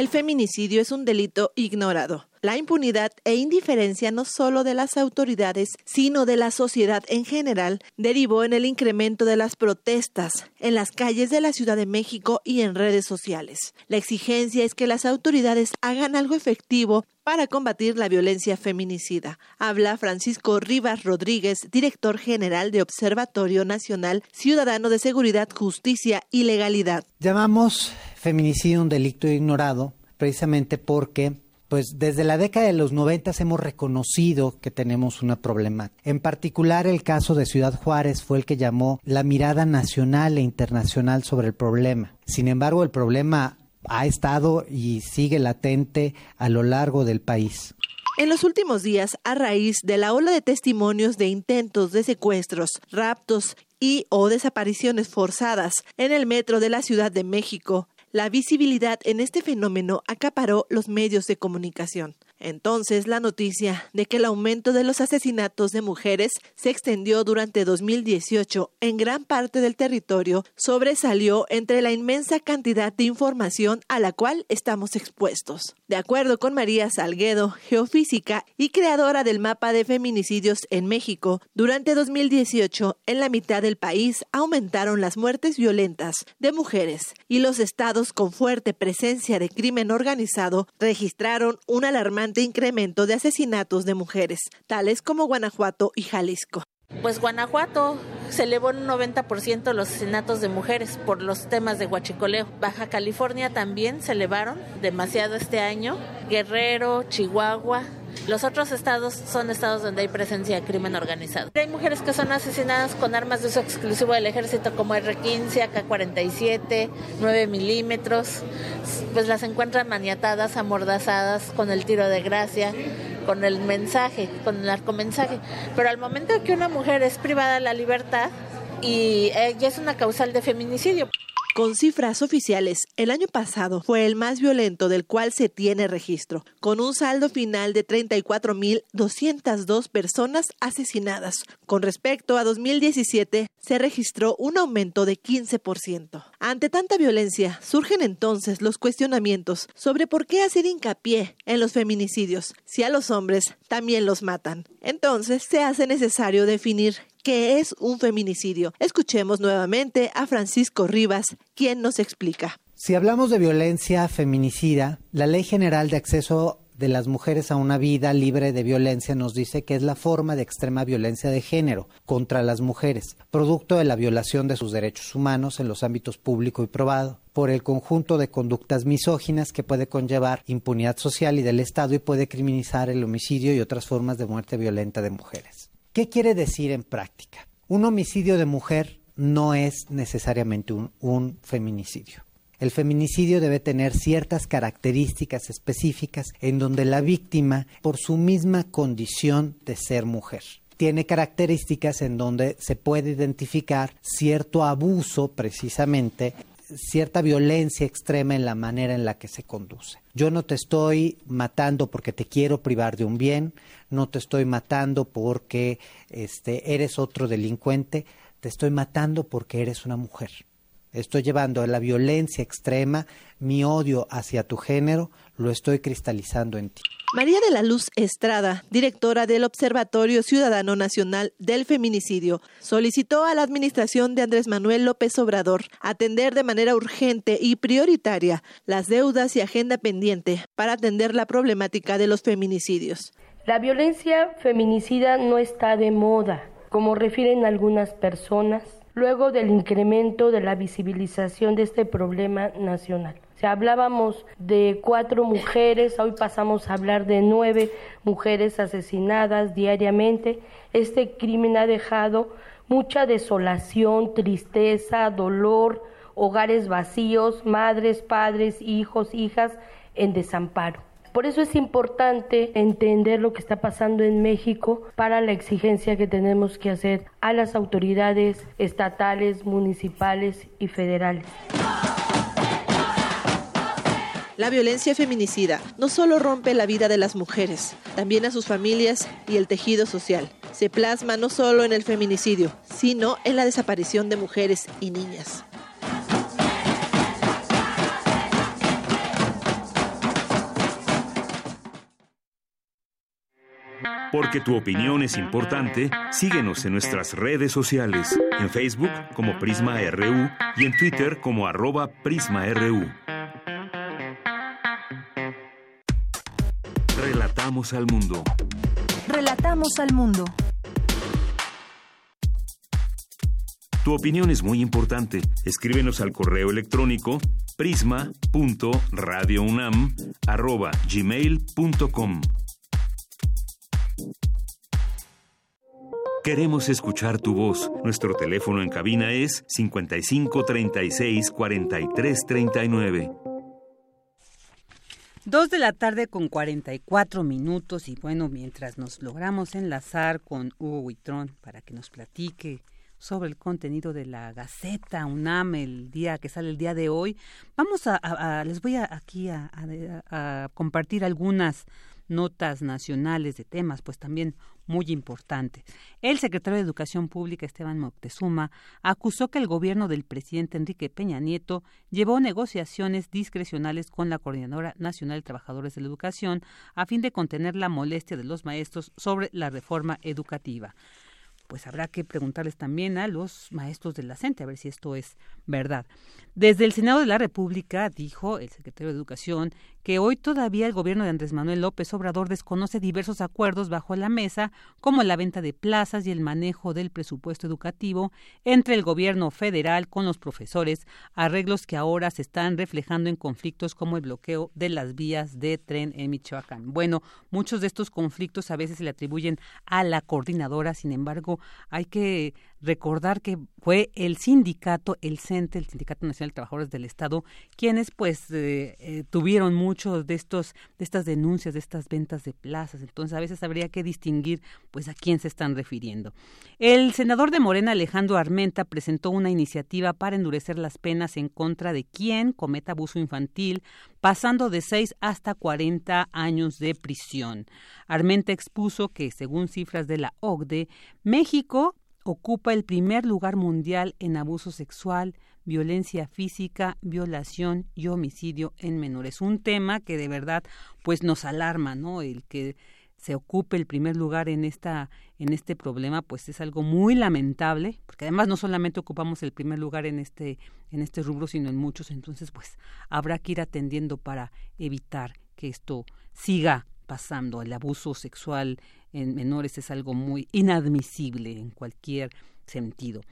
El feminicidio es un delito ignorado. La impunidad e indiferencia no solo de las autoridades, sino de la sociedad en general, derivó en el incremento de las protestas en las calles de la Ciudad de México y en redes sociales. La exigencia es que las autoridades hagan algo efectivo para combatir la violencia feminicida. Habla Francisco Rivas Rodríguez, director general de Observatorio Nacional Ciudadano de Seguridad, Justicia y Legalidad. Llamamos feminicidio un delito ignorado precisamente porque pues desde la década de los 90 hemos reconocido que tenemos una problemática. En particular, el caso de Ciudad Juárez fue el que llamó la mirada nacional e internacional sobre el problema. Sin embargo, el problema ha estado y sigue latente a lo largo del país. En los últimos días, a raíz de la ola de testimonios de intentos de secuestros, raptos y o desapariciones forzadas en el metro de la Ciudad de México, la visibilidad en este fenómeno acaparó los medios de comunicación. Entonces, la noticia de que el aumento de los asesinatos de mujeres se extendió durante 2018 en gran parte del territorio sobresalió entre la inmensa cantidad de información a la cual estamos expuestos. De acuerdo con María Salguedo, geofísica y creadora del mapa de feminicidios en México, durante 2018 en la mitad del país aumentaron las muertes violentas de mujeres y los estados con fuerte presencia de crimen organizado registraron un alarmante incremento de asesinatos de mujeres, tales como Guanajuato y Jalisco. Pues Guanajuato se elevó en un 90% los asesinatos de mujeres por los temas de huachicoleo. Baja California también se elevaron demasiado este año. Guerrero, Chihuahua, los otros estados son estados donde hay presencia de crimen organizado. Hay mujeres que son asesinadas con armas de uso exclusivo del ejército como R-15, AK-47, 9 milímetros. Pues las encuentran maniatadas, amordazadas, con el tiro de gracia, con el mensaje, con el narcomensaje. Pero al momento que una mujer es privada de la libertad, y ya es una causal de feminicidio. Con cifras oficiales, el año pasado fue el más violento del cual se tiene registro, con un saldo final de 34.202 personas asesinadas. Con respecto a 2017, se registró un aumento de 15%. Ante tanta violencia, surgen entonces los cuestionamientos sobre por qué hacer hincapié en los feminicidios si a los hombres también los matan. Entonces, se hace necesario definir ¿Qué es un feminicidio? Escuchemos nuevamente a Francisco Rivas, quien nos explica. Si hablamos de violencia feminicida, la Ley General de Acceso de las Mujeres a una Vida Libre de Violencia nos dice que es la forma de extrema violencia de género contra las mujeres, producto de la violación de sus derechos humanos en los ámbitos público y probado por el conjunto de conductas misóginas que puede conllevar impunidad social y del Estado y puede criminalizar el homicidio y otras formas de muerte violenta de mujeres. ¿Qué quiere decir en práctica? Un homicidio de mujer no es necesariamente un, feminicidio. El feminicidio debe tener ciertas características específicas en donde la víctima, por su misma condición de ser mujer, tiene características en donde se puede identificar cierto abuso precisamente cierta violencia extrema en la manera en la que se conduce. Yo no te estoy matando porque te quiero privar de un bien, no te estoy matando porque este, eres otro delincuente, te estoy matando porque eres una mujer. Estoy llevando a la violencia extrema, mi odio hacia tu género, lo estoy cristalizando en ti. María de la Luz Estrada, directora del Observatorio Ciudadano Nacional del Feminicidio, solicitó a la administración de Andrés Manuel López Obrador atender de manera urgente y prioritaria las deudas y agenda pendiente para atender la problemática de los feminicidios. La violencia feminicida no está de moda, como refieren algunas personas, luego del incremento de la visibilización de este problema nacional. Si hablábamos de cuatro mujeres, hoy pasamos a hablar de nueve mujeres asesinadas diariamente. Este crimen ha dejado mucha desolación, tristeza, dolor, hogares vacíos, madres, padres, hijos, hijas en desamparo. Por eso es importante entender lo que está pasando en México para la exigencia que tenemos que hacer a las autoridades estatales, municipales y federales. La violencia feminicida no solo rompe la vida de las mujeres, también a sus familias y el tejido social. Se plasma no solo en el feminicidio, sino en la desaparición de mujeres y niñas. Porque tu opinión es importante, síguenos en nuestras redes sociales, en Facebook como Prisma RU y en Twitter como arroba PrismaRU. Relatamos al mundo. Relatamos al mundo. Tu opinión es muy importante. Escríbenos al correo electrónico prisma.radiounam@gmail.com. Queremos escuchar tu voz. Nuestro teléfono en cabina es 55 36 43 39. Dos de la tarde con 44 minutos y bueno, mientras nos logramos enlazar con Hugo Huitrón para que nos platique sobre el contenido de la Gaceta UNAM el día que sale el día de hoy, vamos a, les voy aquí a compartir algunas notas nacionales de temas, pues también muy importante. El secretario de Educación Pública, Esteban Moctezuma, acusó que el gobierno del presidente Enrique Peña Nieto llevó negociaciones discrecionales con la Coordinadora Nacional de Trabajadores de la Educación a fin de contener la molestia de los maestros sobre la reforma educativa pues habrá que preguntarles también a los maestros de la CENTE a ver si esto es verdad. Desde el Senado de la República, dijo el secretario de Educación, que hoy todavía el gobierno de Andrés Manuel López Obrador desconoce diversos acuerdos bajo la mesa, como la venta de plazas y el manejo del presupuesto educativo entre el gobierno federal con los profesores, arreglos que ahora se están reflejando en conflictos como el bloqueo de las vías de tren en Michoacán. Bueno, muchos de estos conflictos a veces se le atribuyen a la coordinadora, sin embargo, hay que recordar que fue el sindicato, el CENTE, el Sindicato Nacional de Trabajadores del Estado, quienes pues eh, eh, tuvieron muchos de estos de estas denuncias, de estas ventas de plazas. Entonces a veces habría que distinguir pues a quién se están refiriendo. El senador de Morena, Alejandro Armenta, presentó una iniciativa para endurecer las penas en contra de quien cometa abuso infantil, pasando de 6 hasta 40 años de prisión. Armenta expuso que, según cifras de la OCDE, México ocupa el primer lugar mundial en abuso sexual, violencia física, violación y homicidio en menores. Un tema que de verdad pues nos alarma, ¿no? El que se ocupe el primer lugar en esta en este problema pues es algo muy lamentable porque además no solamente ocupamos el primer lugar en este en este rubro sino en muchos entonces pues habrá que ir atendiendo para evitar que esto siga pasando el abuso sexual en menores es algo muy inadmisible en cualquier sentido.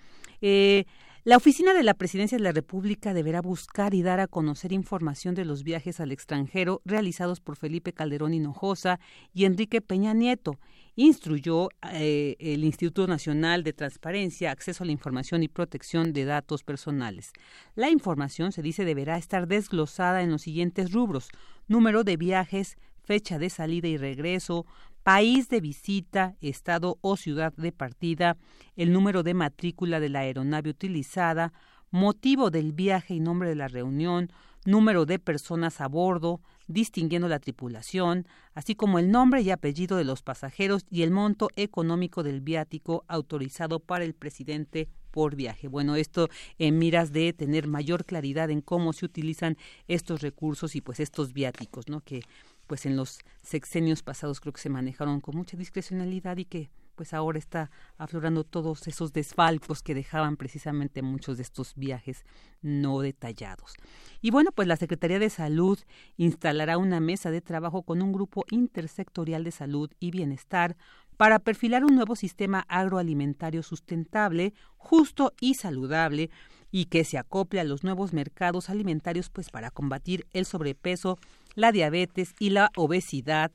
Eh, la oficina de la Presidencia de la República deberá buscar y dar a conocer información de los viajes al extranjero realizados por Felipe Calderón Hinojosa y Enrique Peña Nieto. Instruyó eh, el Instituto Nacional de Transparencia, Acceso a la Información y Protección de Datos Personales. La información, se dice, deberá estar desglosada en los siguientes rubros. Número de viajes, fecha de salida y regreso, país de visita, estado o ciudad de partida, el número de matrícula de la aeronave utilizada, motivo del viaje y nombre de la reunión, número de personas a bordo, distinguiendo la tripulación, así como el nombre y apellido de los pasajeros y el monto económico del viático autorizado para el presidente por viaje. Bueno, esto en miras de tener mayor claridad en cómo se utilizan estos recursos y pues estos viáticos, ¿no? Que pues en los sexenios pasados creo que se manejaron con mucha discrecionalidad y que pues ahora está aflorando todos esos desfalcos que dejaban precisamente muchos de estos viajes no detallados. Y bueno, pues la Secretaría de Salud instalará una mesa de trabajo con un grupo intersectorial de salud y bienestar para perfilar un nuevo sistema agroalimentario sustentable, justo y saludable y que se acople a los nuevos mercados alimentarios pues para combatir el sobrepeso, la diabetes y la obesidad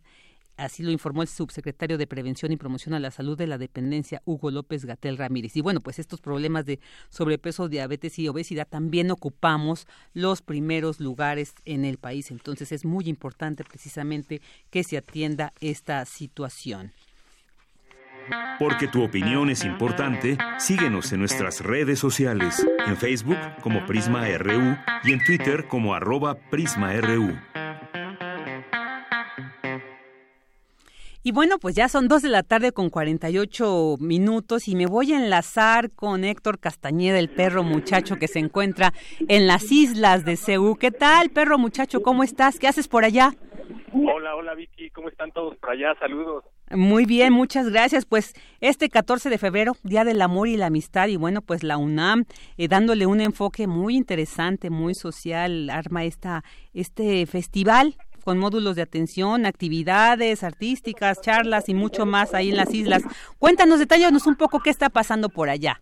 Así lo informó el subsecretario de Prevención y Promoción a la Salud de la Dependencia, Hugo López Gatel Ramírez. Y bueno, pues estos problemas de sobrepeso, diabetes y obesidad también ocupamos los primeros lugares en el país. Entonces es muy importante precisamente que se atienda esta situación. Porque tu opinión es importante, síguenos en nuestras redes sociales, en Facebook como Prisma RU y en Twitter como arroba PrismaRU. Y bueno, pues ya son dos de la tarde con 48 minutos y me voy a enlazar con Héctor Castañeda, el perro muchacho que se encuentra en las islas de Ceú. ¿Qué tal, perro muchacho? ¿Cómo estás? ¿Qué haces por allá? Hola, hola Vicky, ¿cómo están todos por allá? Saludos. Muy bien, muchas gracias. Pues este 14 de febrero, Día del Amor y la Amistad, y bueno, pues la UNAM, eh, dándole un enfoque muy interesante, muy social, arma esta, este festival con módulos de atención, actividades artísticas, charlas y mucho más ahí en las islas. Cuéntanos, detállanos un poco qué está pasando por allá.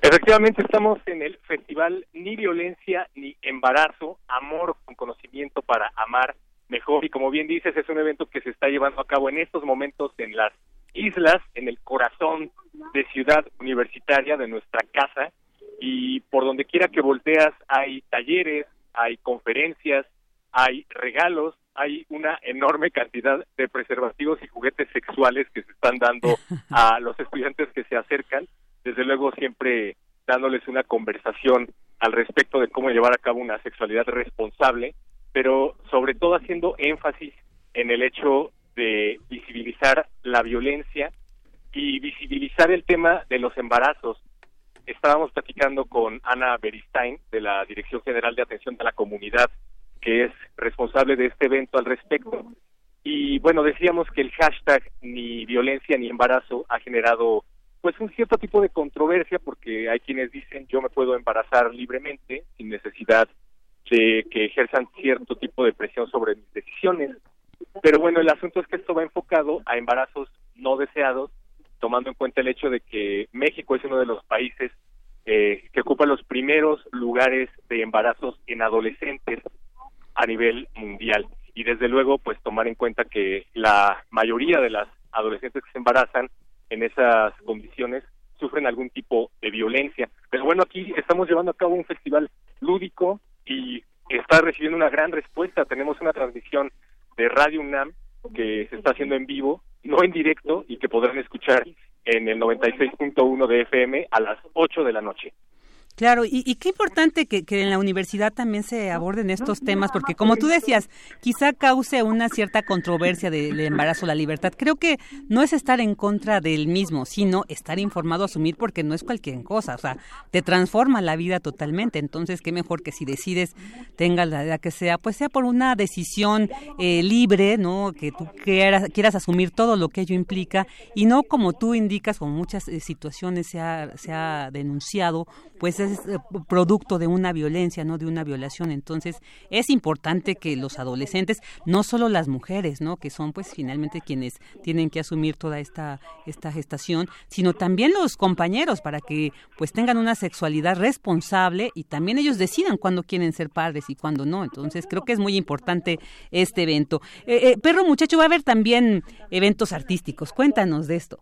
Efectivamente, estamos en el festival Ni Violencia ni Embarazo, Amor con Conocimiento para Amar Mejor. Y como bien dices, es un evento que se está llevando a cabo en estos momentos en las islas, en el corazón de Ciudad Universitaria, de nuestra casa. Y por donde quiera que volteas hay talleres, hay conferencias, hay regalos, hay una enorme cantidad de preservativos y juguetes sexuales que se están dando [laughs] a los estudiantes que se acercan, desde luego siempre dándoles una conversación al respecto de cómo llevar a cabo una sexualidad responsable, pero sobre todo haciendo énfasis en el hecho de visibilizar la violencia y visibilizar el tema de los embarazos. Estábamos platicando con Ana Beristain de la Dirección General de Atención a la Comunidad que es responsable de este evento al respecto. Y bueno, decíamos que el hashtag ni violencia ni embarazo ha generado pues un cierto tipo de controversia porque hay quienes dicen yo me puedo embarazar libremente sin necesidad de que ejerzan cierto tipo de presión sobre mis decisiones. Pero bueno, el asunto es que esto va enfocado a embarazos no deseados, tomando en cuenta el hecho de que México es uno de los países eh, que ocupa los primeros lugares de embarazos en adolescentes a nivel mundial. Y desde luego, pues tomar en cuenta que la mayoría de las adolescentes que se embarazan en esas condiciones sufren algún tipo de violencia. Pero bueno, aquí estamos llevando a cabo un festival lúdico y está recibiendo una gran respuesta. Tenemos una transmisión de Radio UNAM que se está haciendo en vivo, no en directo, y que podrán escuchar en el 96.1 de FM a las 8 de la noche. Claro, y, qué importante que, en la universidad también se aborden estos temas, porque como tú decías, quizá cause una cierta controversia del embarazo, la libertad. Creo que no es estar en contra del mismo, sino estar informado, asumir, porque no es cualquier cosa, o sea, te transforma la vida totalmente. Entonces, qué mejor que si decides, tengas la edad que sea, pues sea por una decisión eh, libre, ¿no? Que tú quieras, quieras asumir todo lo que ello implica, y no como tú indicas, como muchas eh, situaciones se ha, se ha denunciado, pues es eh, producto de una violencia, no de una violación. Entonces, es importante que los adolescentes, no solo las mujeres, ¿no? que son pues finalmente quienes tienen que asumir toda esta esta gestación, sino también los compañeros para que pues tengan una sexualidad responsable y también ellos decidan cuándo quieren ser padres y cuándo no. Entonces, creo que es muy importante este evento. Eh, eh, perro muchacho, va a haber también eventos artísticos. Cuéntanos de esto.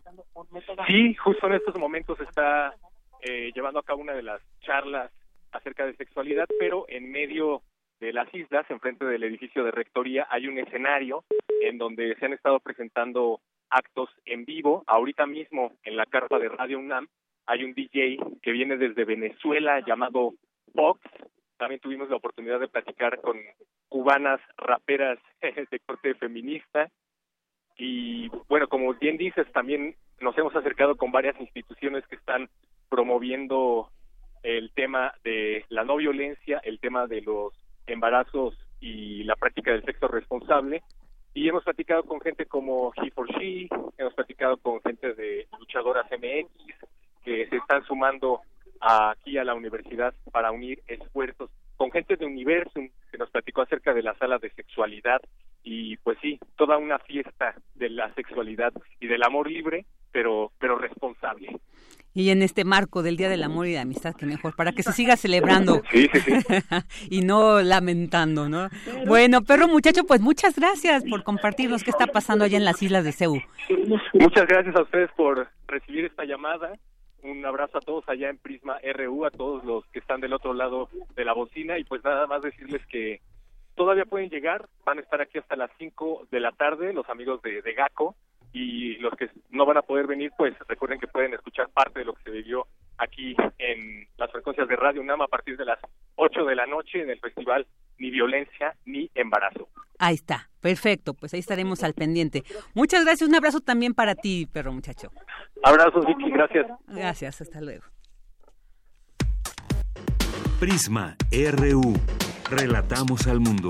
Sí, justo en estos momentos está eh, llevando a cabo una de las charlas acerca de sexualidad, pero en medio de las islas, enfrente del edificio de rectoría, hay un escenario en donde se han estado presentando actos en vivo. Ahorita mismo, en la carpa de Radio UNAM, hay un DJ que viene desde Venezuela llamado Fox. También tuvimos la oportunidad de platicar con cubanas raperas [laughs] de corte feminista. Y bueno, como bien dices, también nos hemos acercado con varias instituciones que están promoviendo el tema de la no violencia, el tema de los embarazos y la práctica del sexo responsable. Y hemos platicado con gente como He for She, hemos platicado con gente de luchadoras MX que se están sumando aquí a la universidad para unir esfuerzos con gente de Universum que nos platicó acerca de la sala de sexualidad y pues sí, toda una fiesta de la sexualidad y del amor libre, pero pero responsable. Y en este marco del Día del Amor y de Amistad, que mejor, para que se siga celebrando sí, sí, sí. [laughs] y no lamentando, ¿no? Bueno, perro muchacho, pues muchas gracias por compartirnos qué está pasando allá en las islas de Ceú. Muchas gracias a ustedes por recibir esta llamada. Un abrazo a todos allá en Prisma RU, a todos los que están del otro lado de la bocina y pues nada más decirles que todavía pueden llegar, van a estar aquí hasta las 5 de la tarde los amigos de, de GACO y los que no van a poder venir, pues recuerden que pueden escuchar parte de lo que se vivió aquí en las frecuencias de Radio UNAM a partir de las 8 de la noche en el festival Ni Violencia ni Embarazo. Ahí está, perfecto, pues ahí estaremos al pendiente. Muchas gracias, un abrazo también para ti, perro muchacho. Abrazos, Vicky, gracias. Gracias, hasta luego. Prisma RU. Relatamos al mundo.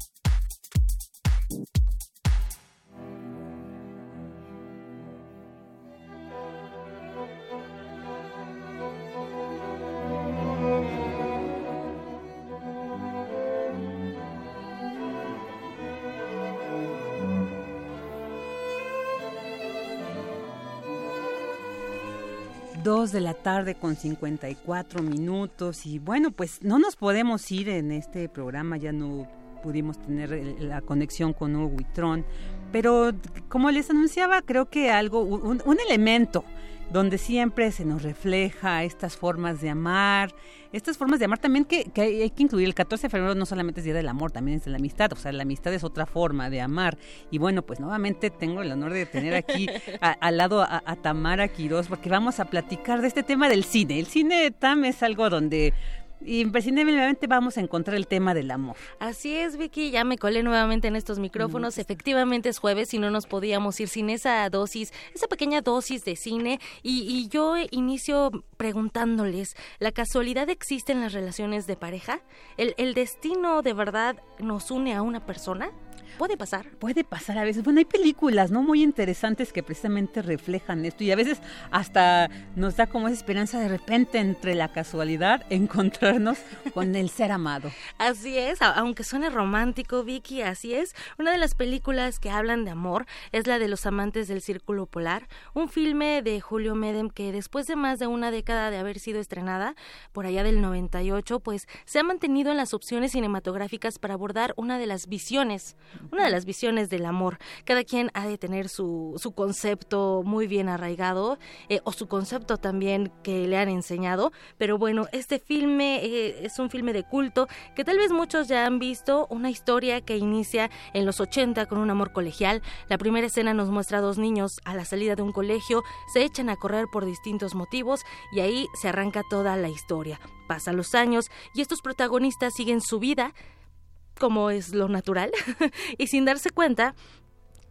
De la tarde con 54 minutos y bueno, pues no nos podemos ir en este programa, ya no pudimos tener la conexión con Hugo Huitrón, pero como les anunciaba, creo que algo, un, un elemento donde siempre se nos refleja estas formas de amar, estas formas de amar también que, que hay que incluir. El 14 de febrero no solamente es Día del Amor, también es de la amistad, o sea, la amistad es otra forma de amar. Y bueno, pues nuevamente tengo el honor de tener aquí al lado a, Tamara Quiroz, porque vamos a platicar de este tema del cine. El cine, Tam, es algo donde imprescindiblemente vamos a encontrar el tema del amor. Así es, Vicky, ya me colé nuevamente en estos micrófonos. Efectivamente es jueves y no nos podíamos ir sin esa dosis, esa pequeña dosis de cine. Y, y yo inicio preguntándoles, ¿la casualidad existe en las relaciones de pareja? ¿El, el destino de verdad nos une a una persona? ¿Puede pasar? Puede pasar a veces. Bueno, hay películas, ¿no? Muy interesantes que precisamente reflejan esto y a veces hasta nos da como esa esperanza de repente entre la casualidad [laughs] encontrarnos con el ser amado. Así es, aunque suene romántico, Vicky, así es. Una de las películas que hablan de amor es la de Los amantes del Círculo Polar, un filme de Julio Medem que después de más de una década de haber sido estrenada, por allá del 98, pues se ha mantenido en las opciones cinematográficas para abordar una de las visiones, una de las visiones del amor. Cada quien ha de tener su, su concepto muy bien arraigado eh, o su concepto también que le han enseñado, pero bueno, este filme eh, es un filme de culto que tal vez muchos ya han visto, una historia que inicia en los 80 con un amor colegial. La primera escena nos muestra a dos niños a la salida de un colegio, se echan a correr por distintos motivos y ahí se arranca toda la historia. Pasan los años y estos protagonistas siguen su vida como es lo natural [laughs] y sin darse cuenta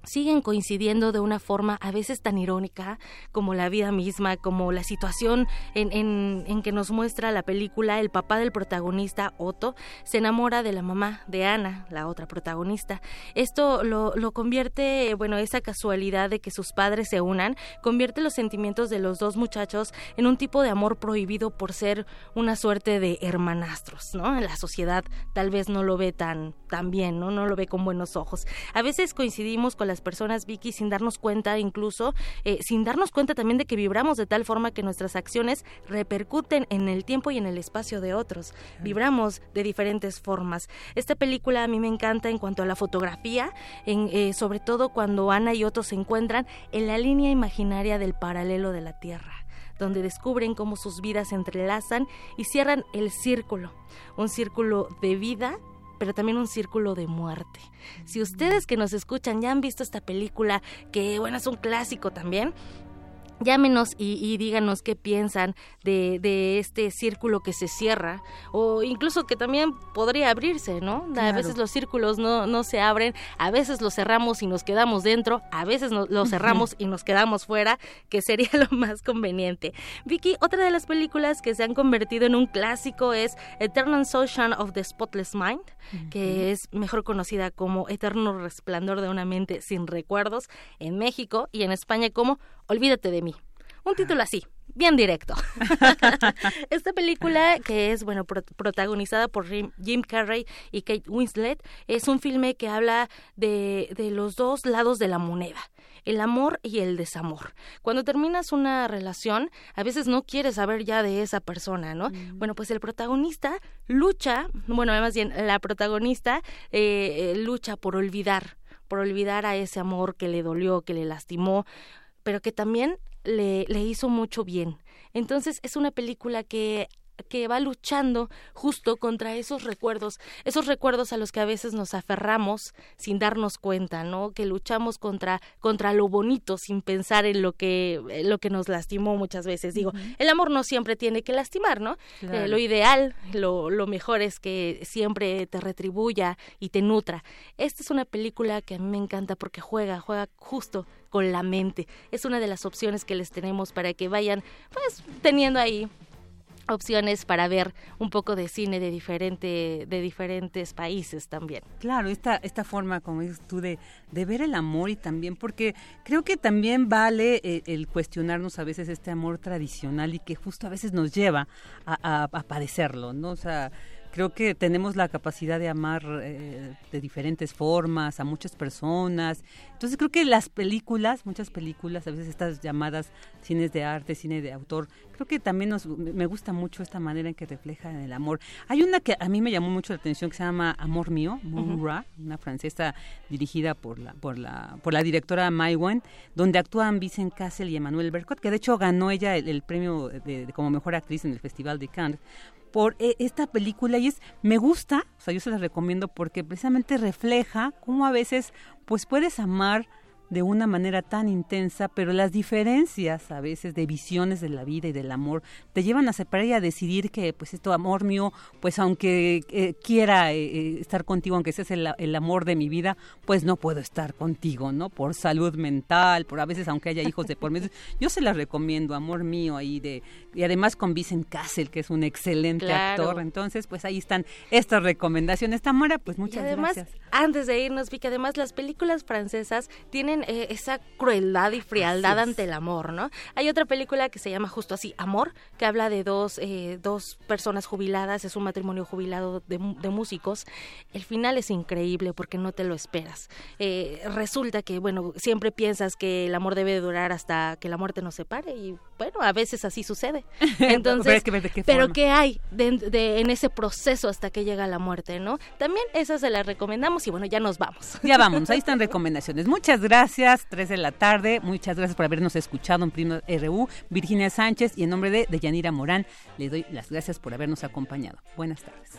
siguen coincidiendo de una forma a veces tan irónica como la vida misma, como la situación en, en, en que nos muestra la película. El papá del protagonista, Otto, se enamora de la mamá de Ana, la otra protagonista. Esto lo, lo convierte, bueno, esa casualidad de que sus padres se unan, convierte los sentimientos de los dos muchachos en un tipo de amor prohibido por ser una suerte de hermanastros, ¿no? La sociedad tal vez no lo ve tan, tan bien, ¿no? No lo ve con buenos ojos. A veces coincidimos con las personas, Vicky, sin darnos cuenta, incluso eh, sin darnos cuenta también de que vibramos de tal forma que nuestras acciones repercuten en el tiempo y en el espacio de otros. Vibramos de diferentes formas. Esta película a mí me encanta en cuanto a la fotografía, en, eh, sobre todo cuando Ana y Otto se encuentran en la línea imaginaria del paralelo de la Tierra donde descubren cómo sus vidas se entrelazan y cierran el círculo, un círculo de vida pero también un círculo de muerte. Si ustedes que nos escuchan ya han visto esta película, que bueno, es un clásico también, Llámenos y, díganos qué piensan de, este círculo que se cierra o incluso que también podría abrirse, ¿no? A veces los círculos no, no se abren, a veces los cerramos y nos quedamos dentro, a veces los cerramos y nos quedamos fuera, que sería [laughs] lo más conveniente. Vicky, otra de las películas que se han convertido en un clásico es Eternal Sunshine of the Spotless Mind, que es mejor conocida como Eterno Resplandor de una mente sin recuerdos en México y en España como Olvídate de mí. Un título así, bien directo. [laughs] Esta película, que es bueno protagonizada por Jim Carrey y Kate Winslet, es un filme que habla de, de los dos lados de la moneda el amor y el desamor. Cuando terminas una relación, a veces no quieres saber ya de esa persona, ¿no? Mm. Bueno, pues el protagonista lucha, bueno, más bien la protagonista eh, eh, lucha por olvidar, por olvidar a ese amor que le dolió, que le lastimó, pero que también le, le hizo mucho bien. Entonces es una película que que va luchando justo contra esos recuerdos, esos recuerdos a los que a veces nos aferramos sin darnos cuenta, ¿no? Que luchamos contra contra lo bonito sin pensar en lo que lo que nos lastimó muchas veces. Digo, el amor no siempre tiene que lastimar, ¿no? Eh, lo ideal, lo, lo mejor es que siempre te retribuya y te nutra. Esta es una película que a mí me encanta porque juega, juega justo con la mente. Es una de las opciones que les tenemos para que vayan pues teniendo ahí opciones para ver un poco de cine de diferente de diferentes países también. Claro, esta esta forma como dices tú de, de ver el amor y también porque creo que también vale eh, el cuestionarnos a veces este amor tradicional y que justo a veces nos lleva a, a padecerlo, ¿no? O sea, creo que tenemos la capacidad de amar eh, de diferentes formas a muchas personas. Entonces creo que las películas, muchas películas, a veces estas llamadas cines de arte, cine de autor, creo que también nos, me gusta mucho esta manera en que refleja el amor. Hay una que a mí me llamó mucho la atención que se llama Amor Mío, una francesa dirigida por la, por la, por la directora Mai Wen, donde actúan Vincent Cassel y Emmanuel Bercot, que de hecho ganó ella el, premio de, como mejor actriz en el Festival de Cannes por eh, esta película y es me gusta, o sea, yo se la recomiendo porque precisamente refleja cómo a veces pues puedes amar de una manera tan intensa, pero las diferencias a veces de visiones de la vida y del amor te llevan a separar y a decidir que pues esto amor mío, pues aunque eh, quiera eh, eh, estar contigo, aunque seas el, el, amor de mi vida, pues no puedo estar contigo, ¿no? Por salud mental, por a veces aunque haya hijos de por medio. Yo se las recomiendo, amor mío ahí de y además con Vincent Cassel, que es un excelente actor. Entonces, pues ahí están estas recomendaciones. Tamara, pues muchas y además, gracias. Antes de irnos, vi que además las películas francesas tienen eh, esa crueldad y frialdad ante el amor, ¿no? Hay otra película que se llama justo así, Amor, que habla de dos, eh, dos personas jubiladas, es un matrimonio jubilado de, músicos. El final es increíble porque no te lo esperas. Eh, resulta que, bueno, siempre piensas que el amor debe durar hasta que la muerte nos separe y, bueno, a veces así sucede. [laughs] Entonces, pero, ¿qué hay en ese proceso hasta que llega la muerte, no? También esa se la recomendamos y, bueno, ya nos vamos. Ya vamos, ahí están [laughs] recomendaciones. Muchas gracias gracias, 3 de la tarde. Muchas gracias por habernos escuchado en Primo RU. Virginia Sánchez y en nombre de Yanira Morán, le doy las gracias por habernos acompañado. Buenas tardes.